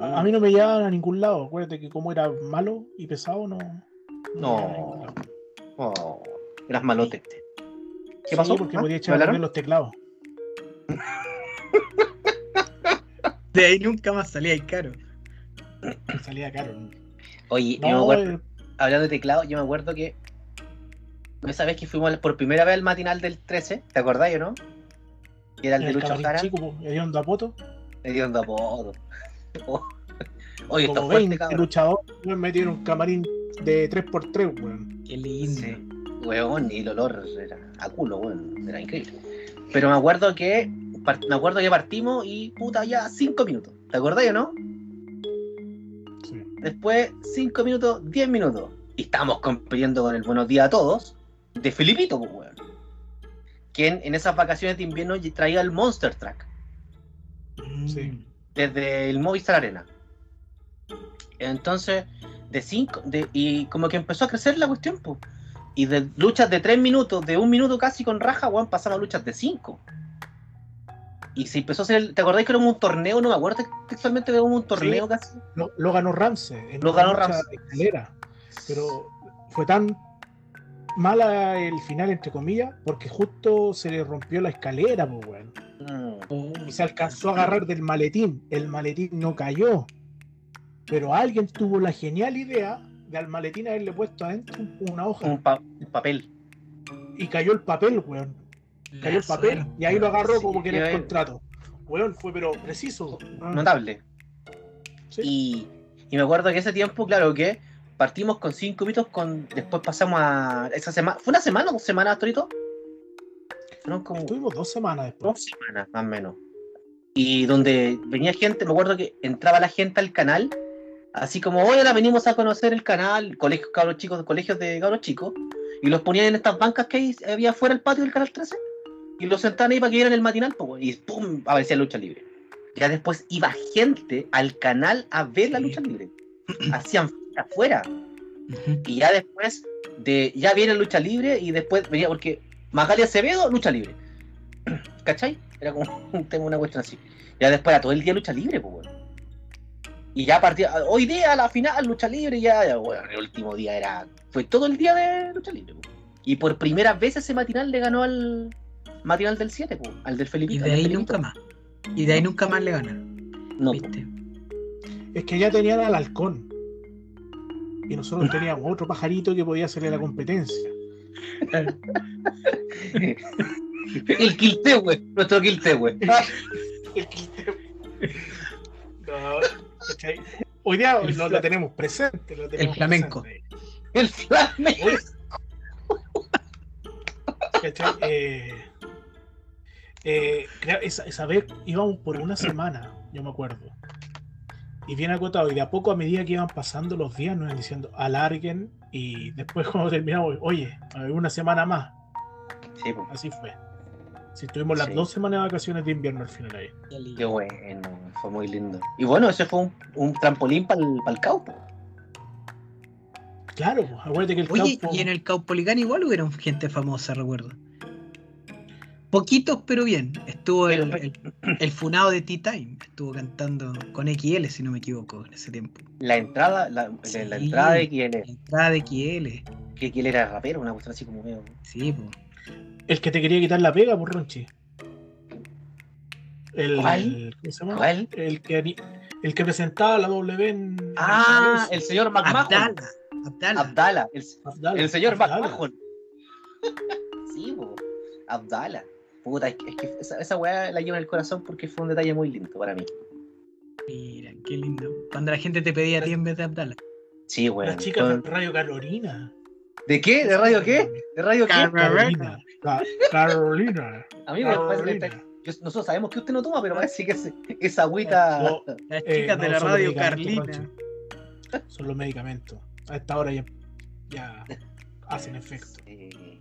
A, a mí no me llevaban a ningún lado. Acuérdate que como era malo y pesado, no. No. lado. Oh, eras malote. ¿Qué Sí, pasó? Porque ¿Ah? podía echar a los teclados. De ahí nunca más salía el caro. Salía caro. Oye, yo me No, acuerdo, eh, hablando de teclado, yo me acuerdo que esa vez que fuimos por primera vez al matinal del 13, ¿te acordás o no? Que era el en de el Lucho Jara, chico, pues, ahí onda poto. le dieron de apodo. Oh. Oye, está Como fuerte, 20 cabrón. luchadores me metieron un camarín de 3x3, weón. Qué lindo. Sí, weón, y el olor era a culo, weón, era increíble. Pero me acuerdo que me acuerdo que partimos y puta ya cinco minutos. ¿Te acordás o no? Sí. Después, 5 minutos, 10 minutos. Y estamos compitiendo con el Buenos Días a Todos de Filipito, pues, weón. Quien en esas vacaciones de invierno traía el Monster Track Mm. Sí. desde el Movistar Arena. Entonces, de 5, de, y como que empezó a crecer la cuestión, pues. Y de luchas de 3 minutos, de un minuto casi con raja, weón, pasamos a luchas de 5. Y se empezó a hacer, el- ¿te acordáis que era un torneo? No me acuerdo textualmente, era un torneo casi. Lo, lo ganó Ramsey. Lo ganó Ramsey. escalera. Pero fue tan mala el final, entre comillas, porque justo se le rompió la escalera, pues, weón. Mm. Y se alcanzó a agarrar del maletín. El maletín no cayó. Pero alguien tuvo la genial idea de al maletín haberle puesto adentro un- una hoja. Un, pa- un papel. Y cayó el papel, weón. Cayó el papel. Y ahí lo agarró Sí, como que en el contrato. Weón, fue pero preciso. weón. Notable. Sí. Y, y me acuerdo que ese tiempo, claro que partimos con 5 minutos, con, después pasamos a esa semana. ¿Fue una semana o dos semanas, Torito? Fueron como Estuvimos dos semanas después. dos semanas, más o menos. Y donde venía gente, me acuerdo que entraba la gente al canal, así como, hoy ahora venimos a conocer el canal, colegios cabros chicos, colegios de cabros chicos, y los ponían en estas bancas que había afuera del patio del canal 13, y los sentaban ahí para que vieran el matinal, pues, y ¡pum! aparecía lucha libre. Ya después iba gente al canal a ver la lucha libre. Hacían afuera. Y ya después de. Ya viene lucha libre y después venía porque Magali Acevedo, lucha libre. ¿Cachai? Era como un tema, una cuestión así. Ya después era todo el día lucha libre, pues. Y ya partía. Hoy día, a la final, lucha libre, ya, ya, bueno, el último día era. Fue todo el día de lucha libre, pues. Y por primera vez ese matinal le ganó al matinal del 7, pues, al del Felipe. Y de ahí nunca más. Y de ahí nunca más le ganan. No. ¿Viste? Es que ya tenían al halcón. Y nosotros teníamos otro pajarito que podía hacerle la competencia. el Quiltehue, nuestro Quiltehue. No, ¿cachai? Hoy día lo, lo tenemos presente. lo tenemos flamenco. presente. el Flamengo. ¿Cachai? Eh, eh, esa, esa vez íbamos por una semana, yo me acuerdo. Y bien acotado, y de a poco a medida que iban pasando los días nos iban diciendo alarguen y después cuando terminamos, oye, a ver, una semana más. Sí, pues. Así fue. Si tuvimos las Sí. dos semanas de vacaciones de invierno al final ahí. Qué bueno, fue muy lindo. Y bueno, ese fue un, un trampolín para el caupo. Claro, pues, acuérdate que el Oye, campo. y en el Caupolicán igual hubieron gente famosa, recuerdo. Poquitos, pero bien. Estuvo el, Pero- el, el funado de Tea Time. Estuvo cantando con XL, si no me equivoco, en ese tiempo. La entrada, la, la- Sí. la entrada de quién La es, entrada de XL. que quién era rapero, una cuestión así como medio. Sí, pues. El que te quería quitar la pega, por Ronchi. El, ¿Cuál? ¿Cómo se llama? ¿Cuál? El que, el que presentaba la W en. Ah, el el señor McMahon. Abdala. Abdala. Abdala, el, Abdala, el señor Abdala. McMahon. sí, po. Abdala. Puta, es que, es que esa, esa weá la llevo en el corazón porque fue un detalle muy lindo para mí. Mira, qué lindo. Cuando la gente te pedía a ti en vez de Abdala. Sí, weón. Las chicas de Con- Radio Carolina. ¿De qué? ¿De radio qué? ¿De radio qué? Car- Carolina. Ca- Carolina. Amigo, Carolina. esta- yo- nosotros sabemos que usted no toma, pero parece que esa agüita. No, Las Eh, chicas de no, la radio Carlina. Son los medicamentos. A esta hora ya, ya hacen efecto. Sí.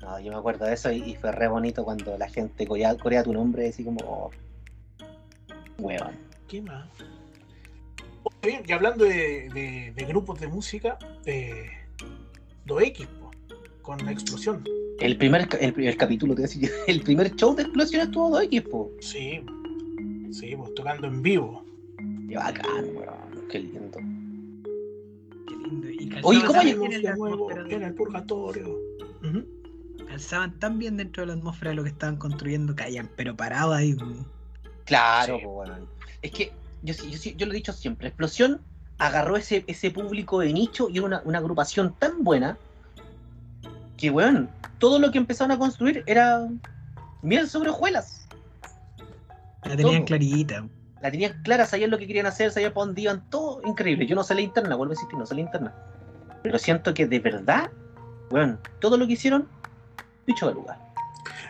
No, yo me acuerdo de eso y, y fue re bonito cuando la gente corea, corea tu nombre, así como. oh, Huevón. ¿Qué más? Oye, y hablando de, de- de grupos de música, eh, los X, po, con la explosión. El primer, el primer capítulo, te voy a decir, el primer show de explosión estuvo dos equipos. Sí, sí, pues tocando en vivo. Qué bacán, weón. Qué lindo. Qué lindo. Y Oye, ¿cómo bien en de el purgatorio. Calzaban tan bien dentro de la atmósfera de lo que estaban construyendo, caían, pero parados ahí. Claro, Sí. po, weón. Es que yo, sí- yo, sí- yo lo he dicho siempre, Explosión agarró ese, ese público de nicho y era una, una agrupación tan buena que, weón, todo lo que empezaron a construir era miel sobre hojuelas. La tenían Todo. clarita. La tenían clara, sabían lo que querían hacer, sabían para dónde iban, todo increíble. Yo no sé la interna, vuelvo a insistir, no sé la interna. Pero siento que de verdad, weón, todo lo que hicieron, dicho de lugar.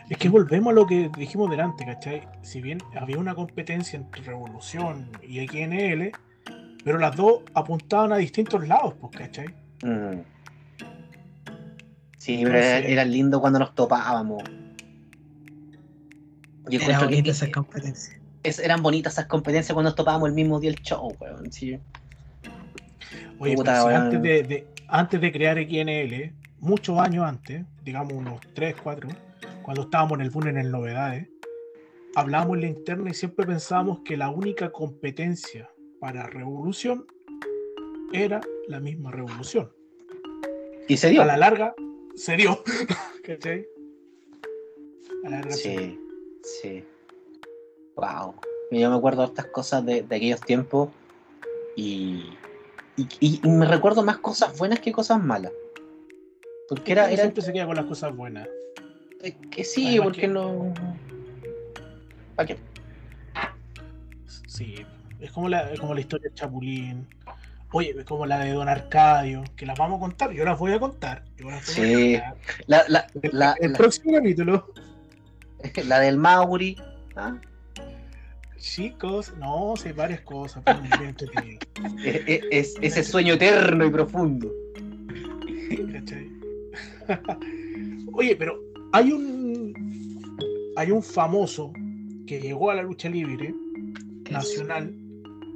Es que volvemos a lo que dijimos delante, ¿cachai? Si bien había una competencia entre Revolución y XNL, pero las dos apuntaban a distintos lados, pues, ¿cachai? Mm. Sí, pero era, era lindo cuando nos topábamos. Yo Era bonita esa competencia. es- eran bonitas esas competencias cuando nos topábamos el mismo día el show, weón. Sí. Oye, Puta, pero si weón. antes, de, de- antes de crear XNL, muchos años antes, digamos unos 3, 4, cuando estábamos en el boom en el Novedades, hablábamos en la interna y siempre pensábamos que la única competencia para Revolución era la misma Revolución. Y se dio. A la larga se dio. ¿Cachai? A la larga se dio. Sí, sí. Wow. Yo me acuerdo de estas cosas de, de aquellos tiempos y, y, y- y me recuerdo más cosas buenas que cosas malas. Porque era, era siempre se queda con las cosas buenas. eh, que sí, Además porque que- no. ¿Para qué? Sí, es como la, como la historia de Chapulín. Oye, es como la de Don Arcadio, que las vamos a contar, yo las voy a contar. Yo las voy Sí. a contar. La, la, El, la, el próximo capítulo. la del Mauri. ¿ah? Chicos, no, sé varias cosas, pero muy entretenido, Es, es- es- ese sueño eterno y profundo. Oye, pero hay un hay un famoso que llegó a la lucha libre nacional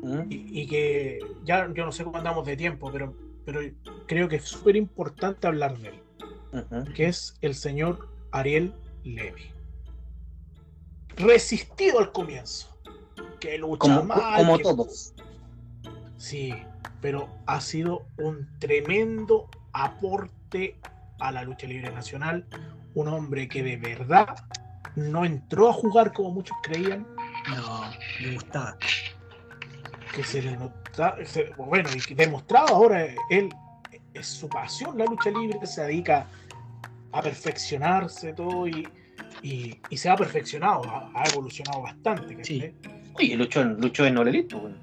¿Mm? y, y que ya yo no sé cómo andamos de tiempo, pero, pero creo que es súper importante hablar de él, que es el señor Ariel Levy. Resistido al comienzo, que lucha Como, mal, como que- todos. Sí, pero ha sido un tremendo aporte a la lucha libre nacional. Un hombre que de verdad no entró a jugar como muchos creían, No, me gustaba. Que se le nota, se- bueno, y que demostrado ahora él es su pasión la lucha libre, se dedica a perfeccionarse todo y, y- y se ha perfeccionado, ha, ha evolucionado bastante. Sí. Oye, luchó en, luchó en Olelito, weón.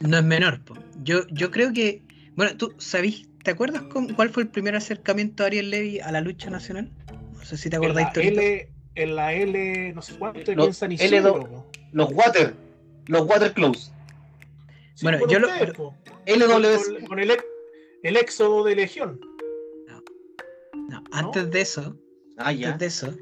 No es menor, po. Yo, yo creo que. Bueno, tú sabís, ¿te acuerdas con, cuál fue el primer acercamiento de Ariel Levy a la lucha nacional? No sé si te En acordáis, la, Torito. L, en la L, no sé cuánto, Lo- piensa ni L2. Isidro, po. Los Water. Los Water Close. Sí, Bueno, yo lo- ustedes. LWC. Con, con el, el éxodo de Legión. No, antes de eso, Ah, ya. antes de eso,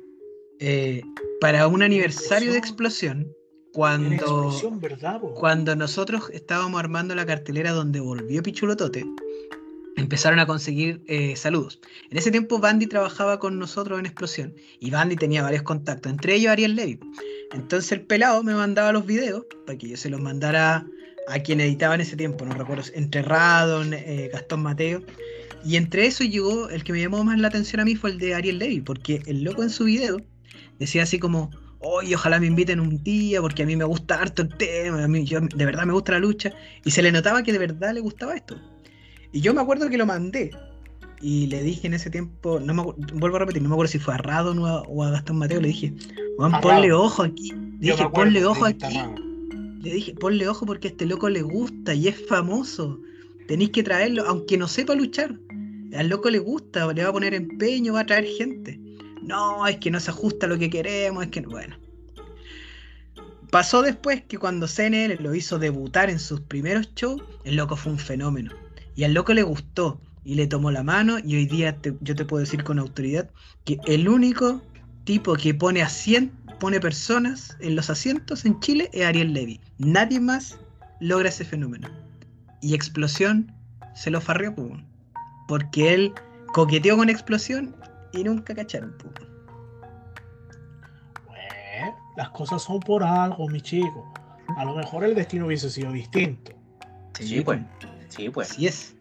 eh, para un aniversario de explosión, cuando, explosión, ¿verdad? cuando nosotros estábamos armando la cartelera donde volvió Pichulotote, empezaron a conseguir eh, saludos. En ese tiempo Bandy trabajaba con nosotros en Explosión y Bandy tenía varios contactos, entre ellos Ariel Levy. Entonces el pelado me mandaba los videos para que yo se los mandara a quien editaba en ese tiempo, no recuerdo, entre Radon, eh, Gastón Mateo. Y entre eso llegó, el que me llamó más la atención a mí fue el de Ariel Levy, porque el loco en su video decía así como, oye, ojalá me inviten un día, porque a mí me gusta harto el tema, a mí yo, de verdad me gusta la lucha, y se le notaba que de verdad le gustaba esto. Y yo me acuerdo que lo mandé, y le dije en ese tiempo, no me vuelvo a repetir, no me acuerdo si fue a Radon o a, Gastón Mateo, le dije, Juan, ponle ojo aquí, me dije, ponle ojo aquí. Le dije, ponle ojo porque a este loco le gusta y es famoso. Tenéis que traerlo, aunque no sepa luchar. Al loco le gusta, le va a poner empeño, va a traer gente. No, es que no se ajusta a lo que queremos, es que no. Bueno. Pasó después que cuando CNL lo hizo debutar en sus primeros shows, el loco fue un fenómeno. Y al loco le gustó y le tomó la mano y hoy día te- yo te puedo decir con autoridad que el único tipo que pone asien- pone personas en los asientos en Chile es Ariel Levy. Nadie más logra ese fenómeno. Y Explosión se lo farrió, po, porque él coqueteó con Explosión y nunca cacharon. po. Bueno, las cosas son por algo, mi chico. A lo mejor el destino hubiese sido distinto. Sí, pues. Sí, pues. Así es.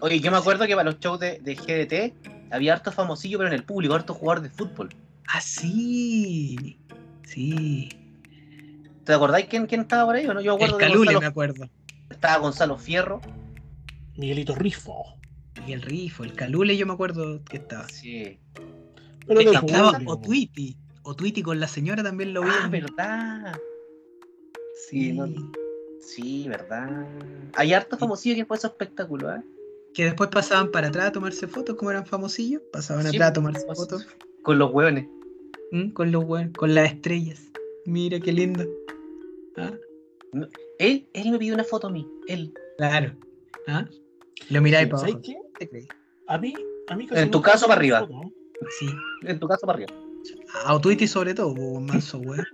Oye, yo me acuerdo que para los shows de, de GDT había harto famosillo, pero en el público, harto jugador de fútbol. Ah, sí. Sí. ¿Te acordáis quién, quién estaba por ahí o no? Yo me El acuerdo de Calule, Gonzalo, me acuerdo. estaba Gonzalo Fierro. Miguelito Rifo. Y el Rifo, el Calule, yo me acuerdo que estaba. Sí. Pero del Estaba público. Otwiti. Otwiti con la señora también lo vi. Ah, en- verdad. Sí. Sí, no- sí, verdad. Hay harto famosillo que fue ese espectáculo, ¿eh? Que después pasaban para atrás a tomarse fotos, como eran famosillos. Pasaban Sí, atrás a tomarse pues, fotos. Con los hueones. ¿m? Con los hue- con las estrellas. Mira qué lindo. Ah, Él, él me pidió una foto a mí. Él. claro. ¿Ah? Lo miráis Sí, para ¿sabes abajo. qué? ¿Te crees? A mí, a mí En tu caso, para arriba. foto, ¿no? Sí. En tu caso, para arriba. A Otwiti sobre todo, manso, weón.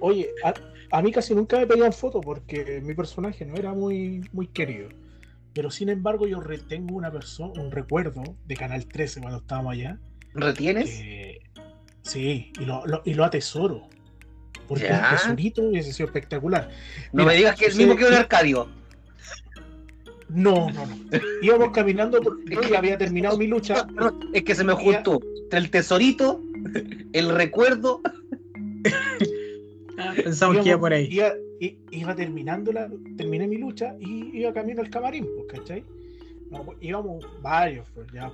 Oye, a, a mí casi nunca me pedían fotos porque mi personaje no era muy, muy querido. Pero sin embargo, yo retengo una persona, un recuerdo de Canal 13 cuando estábamos allá. ¿Retienes? que- sí, y lo, lo- y lo atesoro. Porque Ya. un tesorito hubiese sido espectacular. no mira, me digas que el sucede mismo que un Arcadio. No, no, no. Íbamos caminando porque yo ya había terminado mi lucha. No, es que se me juntó el tesorito, el recuerdo. Ah, pensamos que iba por ahí. Iba, iba terminando la, terminé mi lucha y iba camino al camarín, pues, ¿cachai? No, pues, íbamos varios, pues, ya.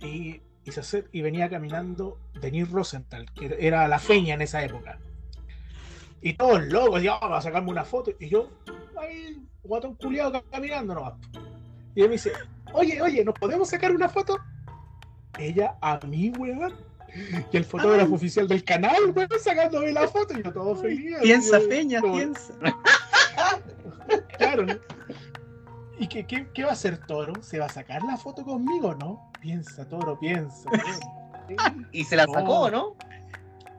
Y, y, se acer- y venía caminando Denis Rosenthal, que era la feña en esa época. Y todos locos, ya, vamos a sacarme una foto. Y yo, ahí, guatón culiado caminando nomás. Y él me dice, oye, oye, ¿nos podemos sacar una foto? Ella a mí, weón. Y el fotógrafo oficial del canal, weón, sacándome la foto. Y yo todo feliz. Piensa, yo, Peña, como- piensa. Claro, ¿no? ¿Y qué, qué, qué va a hacer Toro? ¿Se va a sacar la foto conmigo, no? Piensa, Toro, piensa. Y se la sacó, ¿no?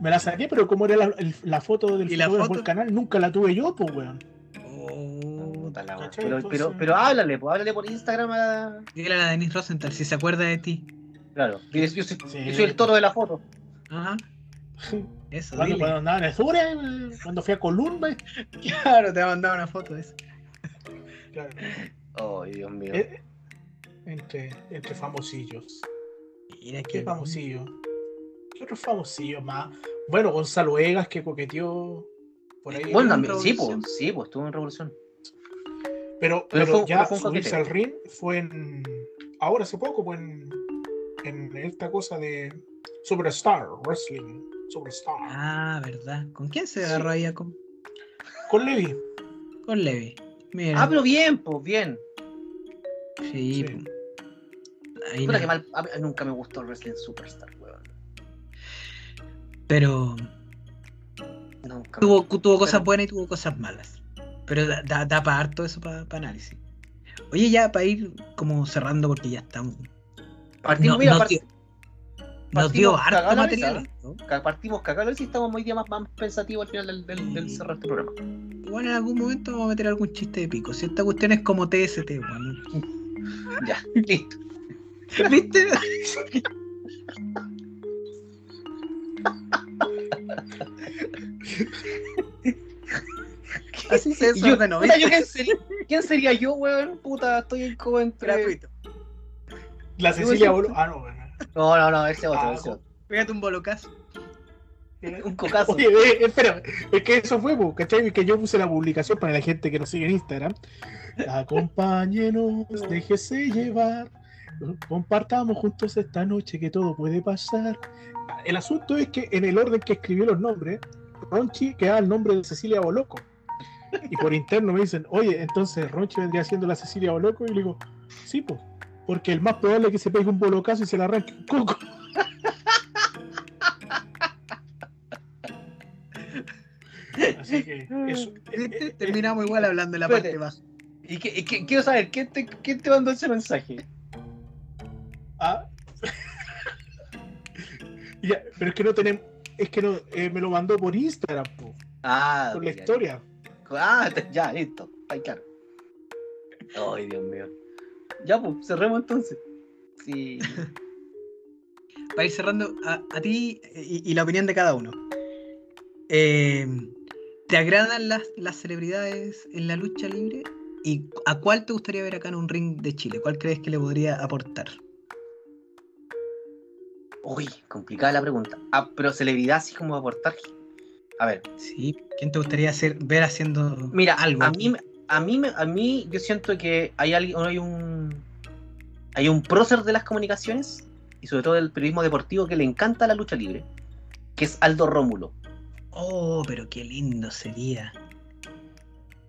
Me la saqué, pero como era la, el- la foto del ¿Y la fotógrafo foto? del canal, nunca la tuve yo, pues, weón. Oh. Pero, pero, pero háblale, pues, háblale por Instagram a. Dígale a la Denise Rosenthal si se acuerda de ti. Claro. Yo, yo soy, Sí. yo soy el toro de la foto. Ajá. Eso, Cuando, dile. cuando andaba en sur, eh, cuando fui a Columba. Claro, te va a mandar una foto de eso. Claro, Ay, Dios mío. eh, entre, entre famosillos. Mira ¿Qué qué famosillo? ¿Qué otros famosillos más? Bueno, Gonzalo Egas que coqueteó por ahí. bueno, en también, sí, pues, sí, pues, estuvo en Revolución. Pero, Pero pero, fue- ya pero fue subirse al ring fue en. Ahora hace poco, pues en, en esta cosa de Superstar, Wrestling, Superstar. Ah, verdad. ¿Con quién se Sí. agarró ahí a con, Con Levi. con Levi? Mira. Ah, pero bien, pues, bien. Sí. Sí. po. Ahí Puta no. que mal, a mí nunca me gustó el Wrestling Superstar, weón. Pero Nunca. tuvo, tuvo cosas Pero- buenas y tuvo cosas malas. Pero da, da, da para harto eso para análisis. Oye, ya para ir como cerrando porque ya estamos Partimos, No- mira, nos part- dio- Nos dio partimos harto la material. ¿no? partimos cagados y estamos hoy día más, más pensativos al final del, del, del cerrar este programa. Igual en algún momento vamos a meter algún chiste de pico. Si esta cuestión es como TST, weón. Ya, listo. ¿Viste? Así se Yo, desordenó, puta, ¿viste? yo, ¿quién, sería, quién sería yo, weón? Puta, estoy en entre... Gratuito. La Cecilia Bolo. Ah, no, bueno. No, no, no, ese otro, Ah, ese otro. Pégate un bolocazo. Un cocazo. Oye, eh, espera, es que eso fue, po, ¿cachai? Que yo puse la publicación para la gente que nos sigue en Instagram. Acompáñenos, déjese llevar. Compartamos juntos esta noche que todo puede pasar. El asunto es que en el orden que escribió los nombres, Ronchi quedaba el nombre de Cecilia Boloco. Y por interno me dicen, oye, entonces Ronchi vendría siendo la Cecilia Boloco. Y le digo, sí, pues, porque el más probable es que se pegue un bolocazo y se le arranque un coco. Así que eso. ¿Viste? eh, Terminamos igual hablando de la Espérate. parte baja. Y que, y que- quiero saber, ¿quién te, ¿quién te mandó ese mensaje? Ah. Ya, pero es que no tenemos. Es que no, eh, me lo mandó por Instagram, po, Ah, por la ya. historia. Ah, ya, listo. Ay, claro. Ay, Dios mío. Ya, pues, cerremos entonces. Sí. Para ir cerrando, a, a ti y, y la opinión de cada uno. Eh, ¿Te agradan las, las celebridades en la lucha libre? ¿Y a cuál te gustaría ver acá en un ring de Chile? ¿Cuál crees que le podría aportar? Uy, complicada la pregunta. Ah, pero celebridad así como aportar. A ver, Sí, ¿quién te gustaría hacer, ver haciendo mira, algo? a mí, a mí, me- a mí, yo siento que hay alguien, hay un, hay un prócer de las comunicaciones y sobre todo del periodismo deportivo que le encanta la lucha libre, que es Aldo Rómulo. Oh, pero qué lindo sería.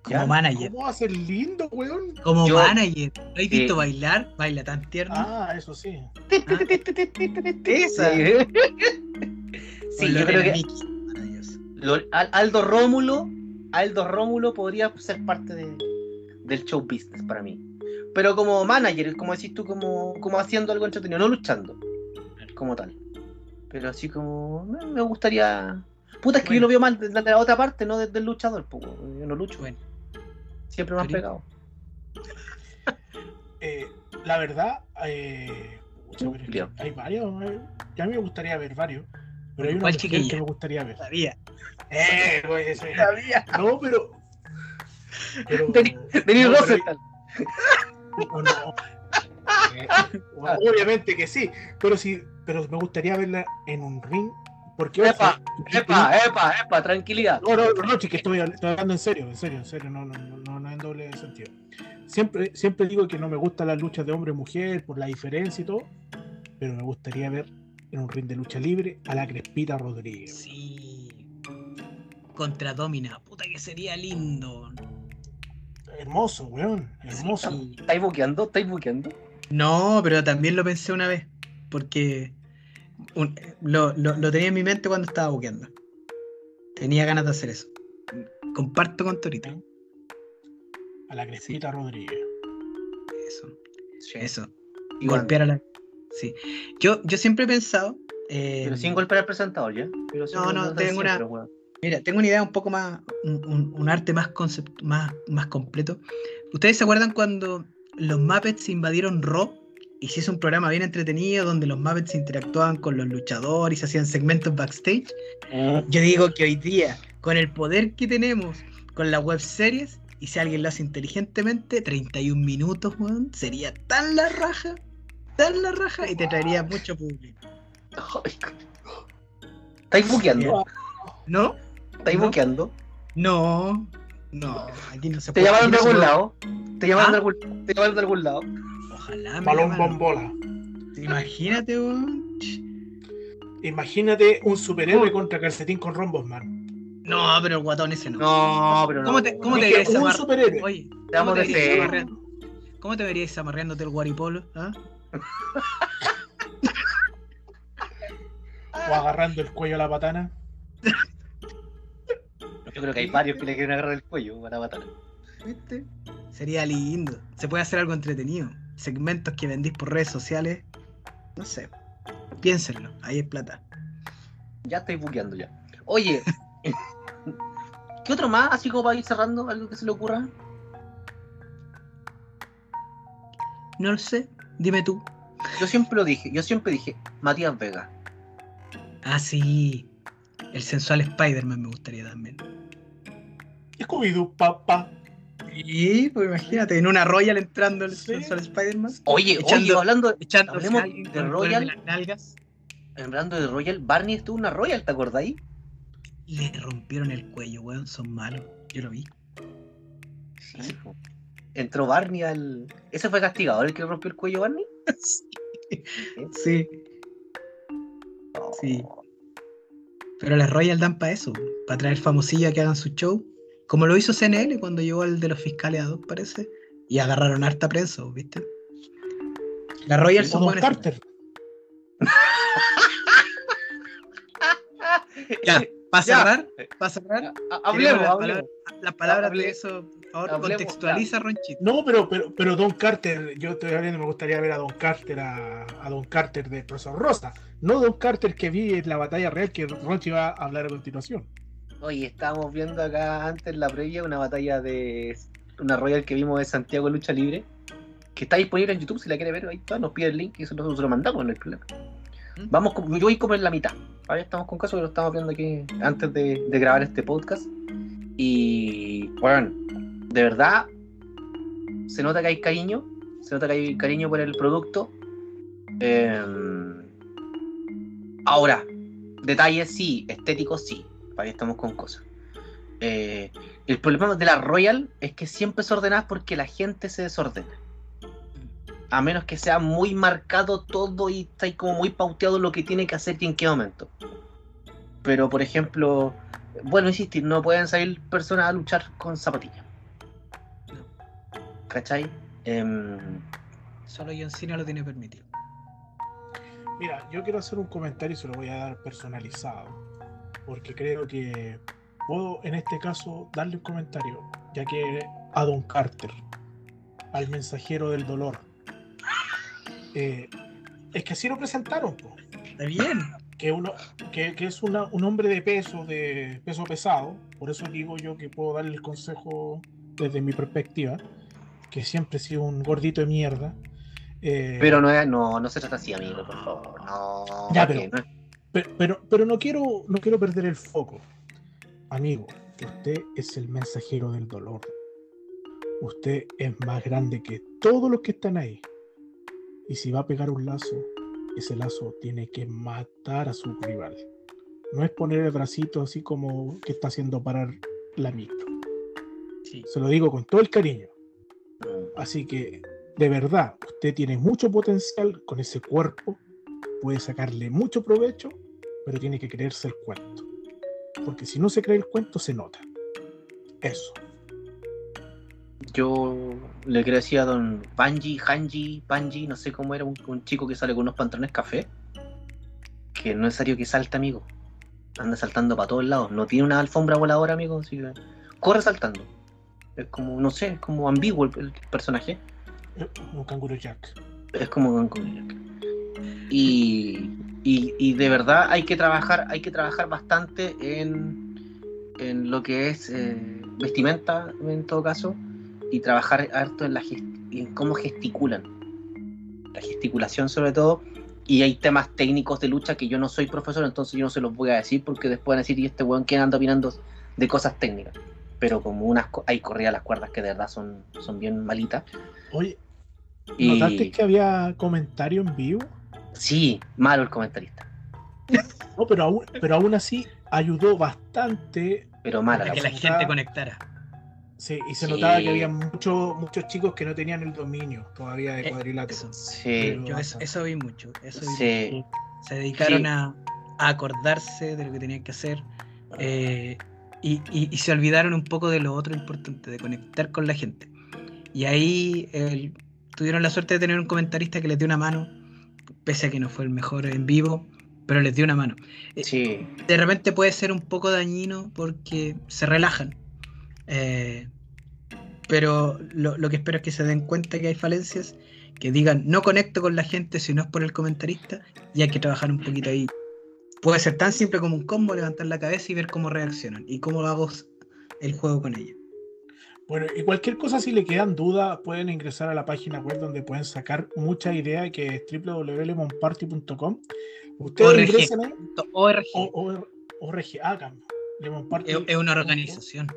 Como ¿Ya? manager. ¿Cómo va a ser lindo, weón? Como Yo- manager. ¿Lo has visto Eh, bailar? Baila tan tierno. Ah, eso sí. Esa. Sí, Sí, yo creo que Aldo Rómulo, Aldo Rómulo podría ser parte de- del show business para mí. Pero como manager, como decís tú, como, como haciendo algo entretenido, no luchando, como tal. Pero así como, me, me gustaría... Puta, es que yo lo veo mal desde la otra parte, no desde el luchador, pues, yo no lucho. Bueno, Siempre me han pegado. Eh, la verdad, eh, pucha, hay varios. eh, que a mí me gustaría ver varios. Pero hay una ¿Cuál mujer chiquilla? que me gustaría ver. sabía. Eh, güey, ese- No, pero. pero Denis- no, pero- Rosenthal. no, no. Eh, obviamente que sí, pero sí, pero me gustaría verla en un ring. Porque, ojo, Epa, yo- Epa, epa, epa, tranquilidad. No, no, no, no, sí que estoy, estoy hablando en serio, en serio, en serio, no, no, no, no, no en doble sentido. Siempre, siempre digo que no me gustan las luchas de hombre-mujer por la diferencia y todo, pero me gustaría ver en un ring de lucha libre a la Crespita Rodríguez. Sí. Contra Domina. Puta que sería lindo. Hermoso, weón, hermoso. Sí. ¿Estáis buqueando? ¿Estáis buqueando? No, pero también lo pensé una vez. Porque un- lo, lo- lo tenía en mi mente cuando estaba buqueando. Tenía ganas de hacer eso. Comparto con Torito. A la Crespita Rodríguez. Eso. Sí. Eso. Igual. Golpear a la. Sí. Yo, yo siempre he pensado. eh, Pero sin golpear al presentador, ¿ya? Pero No, no, tengo una- siempre. Mira, tengo una idea un poco más, un, un- un arte más, concept, más, más completo. ¿Ustedes se acuerdan cuando los Muppets invadieron Raw y se hizo un programa bien entretenido donde los Muppets interactuaban con los luchadores y se hacían segmentos backstage? Yo digo que hoy día, con el poder que tenemos con las web series, y si alguien lo hace inteligentemente, 31 minutos, weón, sería tan la raja, tan la raja y te traería mucho público. Ay, ¿Estáis buqueando? ¿No? ¿Estáis ¿No? buqueando? No, no, aquí no se ¿Te puede. llamaron de algún lado? ¿Te llamaron, ¿Ah? de, algún, ¿Te llamaron de algún lado? Ojalá me Balón bombola. Imagínate, weón. Imagínate un superhéroe contra calcetín con rombos, man. No, pero el guatón ese no. No, pero no. ¿Cómo te- cómo te un. Oye, Te ¿cómo amo te, de verías fe. amarreando- ¿cómo te verías amarreándote el guaripolo? ¿Ah? O agarrando el cuello a la patana. Yo creo que hay varios que le quieren agarrar el cuello para matar. ¿Viste? Sería lindo. Se puede hacer algo entretenido. Segmentos que vendís por redes sociales. No sé. Piénsenlo, ahí es plata. Ya estoy buqueando ya. Oye, ¿qué otro más? Así como para ir cerrando, algo que se le ocurra. No lo sé. Dime tú. Yo siempre lo dije, yo siempre dije, Matías Vega. Ah, sí. El sensual Spider-Man me gustaría también. Scooby-Doo, papá. Sí, pues imagínate, en una Royal entrando el Sí. sensual Spider-Man. Oye, Echando- oye, hablando, Echando Hablemos de Royal. las nalgas. hablando de Royal, Barney estuvo en una Royal, ¿te acordáis? Le rompieron el cuello, weón. Son malos. Yo lo vi. Sí. Entró Barney al. ¿Ese fue castigador el que rompió el cuello Barney? Sí. Sí. Pero las Royal dan para eso, para traer famosillas a que hagan su show. Como lo hizo CNL cuando llegó el de los fiscales a dos, parece. Y agarraron harta prensa, ¿viste? Las Royal son buenas. Carter. Ya, para cerrar, para cerrar, Ha- Hablemos, las hablemos. palabras, las palabras de eso, hablemos, contextualiza, Ronchito. No, pero, pero, pero Don Carter, yo estoy hablando, me gustaría ver a Don Carter, a, a Don Carter de Profesor Rosa, no Don Carter que vi en la batalla real que Ronchi va a hablar a continuación. Oye, estábamos viendo acá antes en la previa una batalla de una Royal que vimos de Santiago de Lucha Libre, que está disponible en YouTube si la quiere ver, ahí está, nos pide el link y eso nosotros se lo mandamos, no hay problema. ¿Mm? Vamos, con- yo voy como en la mitad. Ahora estamos con caso que lo estamos viendo aquí antes de, de grabar este podcast. Y bueno, de verdad, se nota que hay cariño, se nota que hay cariño por el producto. Em, ahora, detalles sí, estéticos sí, para que estamos con cosas. Eh, el problema de la Royal es que siempre es ordenada porque la gente se desordena. A menos que sea muy marcado todo y está ahí como muy pauteado lo que tiene que hacer y en qué momento. Pero, por ejemplo, bueno, insistir, no pueden salir personas a luchar con zapatillas. ¿Cachai? Em, Solo John Cena lo tiene permitido. Mira, yo quiero hacer un comentario y se lo voy a dar personalizado, porque creo que puedo en este caso darle un comentario, ya que a Don Carter, al mensajero del dolor, eh, es que así lo presentaron, po, Está bien. que, uno, que, que es una- un hombre de peso, de peso pesado, por eso digo yo que puedo darle el consejo desde mi perspectiva, que siempre he sido un gordito de mierda. eh, pero no, no, no se trata así, amigo, por favor. No, Ya, pero- No es- Pero, pero, pero no quiero no quiero perder el foco. Amigo, usted es el mensajero del dolor. Usted es más grande que todos los que están ahí. Y si va a pegar un lazo, ese lazo tiene que matar a su rival. No es poner el bracito así como que está haciendo parar la micro. Sí. Se lo digo con todo el cariño. Así que, de verdad, usted tiene mucho potencial con ese cuerpo, puede sacarle mucho provecho, pero tiene que creerse el cuento. Porque si no se cree el cuento, se nota. Eso. Yo le decir a don Banji, Hanji, Banji, no sé cómo era, un, un chico que sale con unos pantalones café, que no es necesario que salte, amigo. Anda saltando para todos lados. No tiene una alfombra voladora, amigo. Así que corre saltando. Es como, no sé, es como ambiguo el, el personaje. Un canguro Jack. Es como Don Cognac. Y, y, y de verdad hay que trabajar, hay que trabajar bastante en, en lo que es eh, vestimenta en todo caso y trabajar harto en la en cómo gesticulan. La gesticulación sobre todo. Y hay temas técnicos de lucha que yo no soy profesor, entonces yo no se los voy a decir porque después van a decir, y este weón que anda opinando de cosas técnicas. Pero como unas hay corridas las cuerdas que de verdad son, son bien malitas. Oye, Y... ¿notaste que había comentario en vivo? Sí, malo el comentarista. No, pero aún, pero aún así ayudó bastante. Pero mala Para la que la gente conectara. Sí, y se Sí. notaba que había muchos muchos chicos que no tenían el dominio todavía de Eh, cuadrilátero. eso. Sí, Yo eso, eso vi mucho. Eso vi sí. mucho. Se dedicaron Sí. a, a acordarse de lo que tenían que hacer. eh, y, y- y se olvidaron un poco de lo otro importante, de conectar con la gente. Y ahí el- tuvieron la suerte de tener un comentarista que les dio una mano, pese a que no fue el mejor en vivo, pero les dio una mano. Eh, sí. de repente puede ser un poco dañino porque se relajan. Eh, pero lo, lo que espero es que se den cuenta que hay falencias, que digan no conecto con la gente si no es por el comentarista y hay que trabajar un poquito ahí. Puede ser tan simple como un combo, levantar la cabeza y ver cómo reaccionan y cómo hago el juego con ellos. Bueno, y cualquier cosa, si le quedan dudas, pueden ingresar a la página web donde pueden sacar mucha idea, que es www.lemonparty.com. Ustedes ingresan ahí. ORG. ORG, ah, Lemon Party. Es una organización.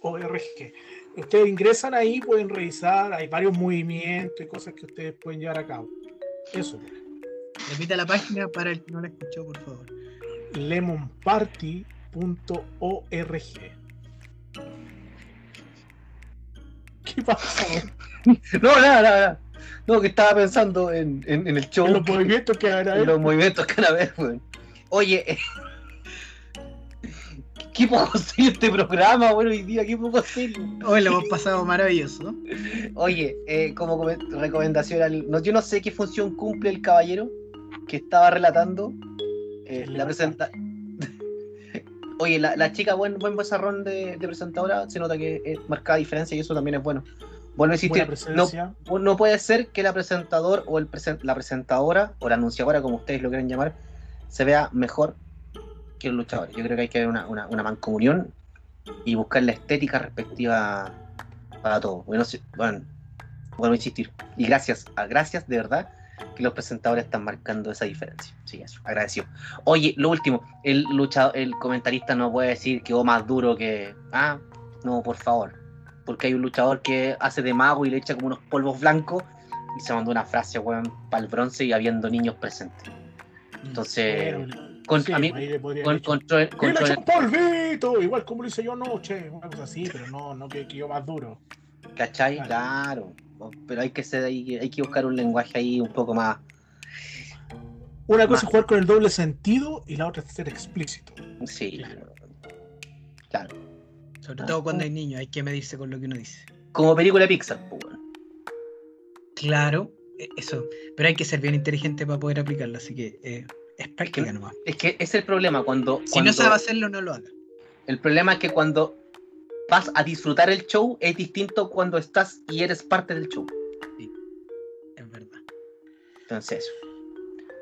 ORG. Ustedes ingresan ahí, pueden revisar, hay varios movimientos y cosas que ustedes pueden llevar a cabo. Eso. Repita la página para el que no la escuchó, por favor. lemonparty.org. ¿Qué pasa? no, nada, nada. No, que estaba pensando en, en, el show. En los movimientos que van a ver. los movimientos que van a ver, Oye, qué poco serio este programa, bueno, hoy día, qué poco serio. Hoy lo hemos pasado maravilloso. Oye, eh, como recomendación, no, yo no sé qué función cumple el caballero que estaba relatando eh, la presenta. Oye, la, chica, buen, buen bazarrón de, presentadora, se nota que es marcada diferencia y eso también es bueno. Vuelvo a insistir, no, no, puede ser que la presentador o el la presentadora o la anunciadora, como ustedes lo quieren llamar, se vea mejor que los luchadores. Yo creo que hay que haber una, una, mancomunión y buscar la estética respectiva para todo. Bueno, bueno, vuelvo a insistir. Y gracias, a, gracias de verdad que los presentadores están marcando esa diferencia. Sí, eso, agradecido. Oye, lo último, el luchador, el comentarista no puede decir que o más duro que. Ah, no, por favor. Porque hay un luchador que hace de mago y le echa como unos polvos blancos y se mandó una frase, weón, para el bronce y habiendo niños presentes. Entonces, con, a mí, con, control, polvito, igual como lo hice yo anoche, una cosa así, pero no, no que, yo más duro. ¿Cachai? Claro. Pero hay que ser, hay, hay, que buscar un lenguaje ahí un poco más. Una cosa es jugar con el doble sentido y la otra es ser explícito. Sí. Claro. Sobre todo cuando hay niños, hay que medirse con lo que uno dice. Como película Pixar, pues, Claro, e, eso. Pero hay que ser bien inteligente para poder aplicarlo, así que eh, es práctica nomás. Es que es el problema cuando. Si no sabe hacerlo, no lo haga. El problema es que cuando vas a disfrutar el show es distinto cuando estás y eres parte del show. Sí, es verdad. Entonces,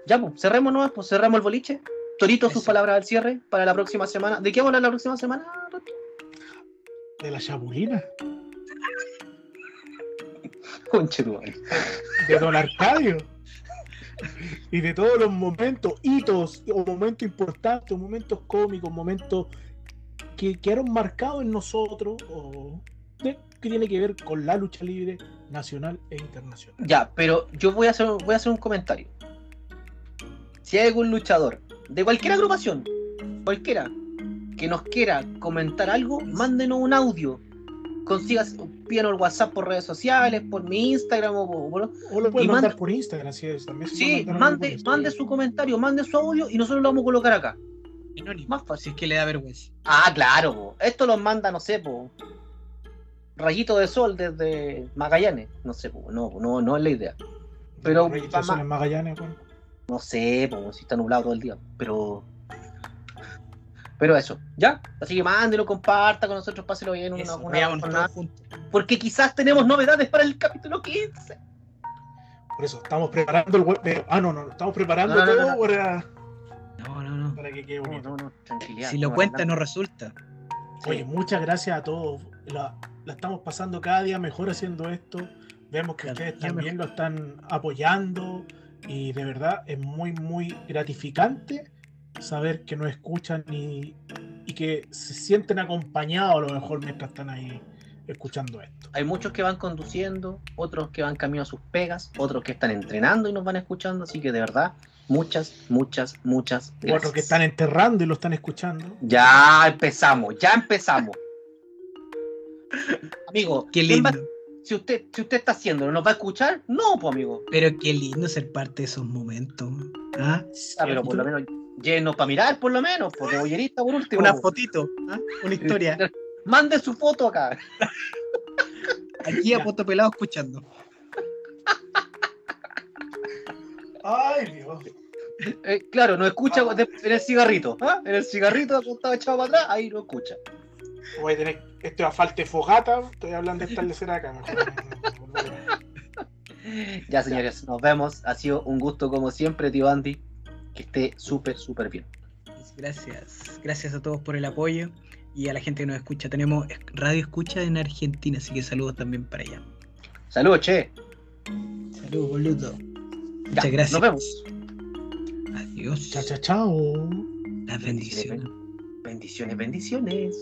ya, pues, cerremos nomás, pues cerramos el boliche. Torito, sus palabras al cierre para la próxima semana. ¿De qué vamos a hablar la próxima semana, De la chabulina. Conche De Don Arcadio y de todos los momentos, hitos o momentos importantes, momentos cómicos, momentos que quedaron marcados en nosotros o que tiene que ver con la lucha libre nacional e internacional. Ya, pero yo voy a hacer, voy a hacer un comentario. Si hay algún luchador de cualquier agrupación, cualquiera, que nos quiera comentar algo, mándenos un audio consigas, pídanos el WhatsApp por redes sociales, por mi Instagram o, por, o lo pueden mandar por Instagram, así es. También sí, mande, mande su comentario, mande su audio y nosotros lo vamos a colocar acá. Más fácil, que le da vergüenza. Ah, claro, esto lo manda, no sé, po, rayito de sol desde Magallanes, no sé, po, no, no, no es la idea. Pero rayito de sol en Magallanes, No sé, po, si está nublado todo el día, pero pero eso, ¿ya? Así que mándelo, comparta con nosotros, páselo bien una, una, Porque quizás tenemos novedades para el capítulo 15. Por eso, estamos preparando el web. Eh, ah, no, no, estamos preparando todo para. No, no, no. Para que quede bonito. No, no, tranquilidad. Si lo cuenta, no resulta. Oye, muchas gracias a todos. La, estamos pasando cada día mejor haciendo esto. Vemos que ustedes también lo están apoyando. Y de verdad es muy, muy gratificante saber que nos escuchan y, y que se sienten acompañados a lo mejor mientras están ahí escuchando esto. Hay muchos que van conduciendo, otros que van camino a sus pegas, otros que están entrenando y nos van escuchando, así que de verdad, muchas, muchas, muchas gracias. Otros que están enterrando y lo están escuchando. Ya empezamos, ya empezamos. amigo, qué lindo. si usted, si usted está haciéndolo, ¿nos va a escuchar? No, pues amigo. Pero qué lindo ser parte de esos momentos. ¿Ah? ah pero por lo menos lleno para mirar, por lo menos, por bollerista por último. Una fotito, ¿ah? una historia. Mande su foto acá. Aquí a Poto Pelado escuchando. Ay, Dios. Eh, claro, no escucha en el cigarrito. ¿ah? En el cigarrito acostado echado para atrás, ahí no escucha. Voy a tener. Esto a falta de fogata. Estoy hablando de establecer acá. Mejor. Ya, señores, nos vemos. Ha sido un gusto como siempre, tío Andy. Que esté súper, súper bien. Gracias. Gracias a todos por el apoyo y a la gente que nos escucha. Tenemos radio escucha en Argentina, así que saludos también para allá. Saludos, che. Saludos, boludo. Ya, Muchas gracias. Nos vemos. Adiós. Chao, chao, chao. Las bendiciones. Bendiciones, bendiciones.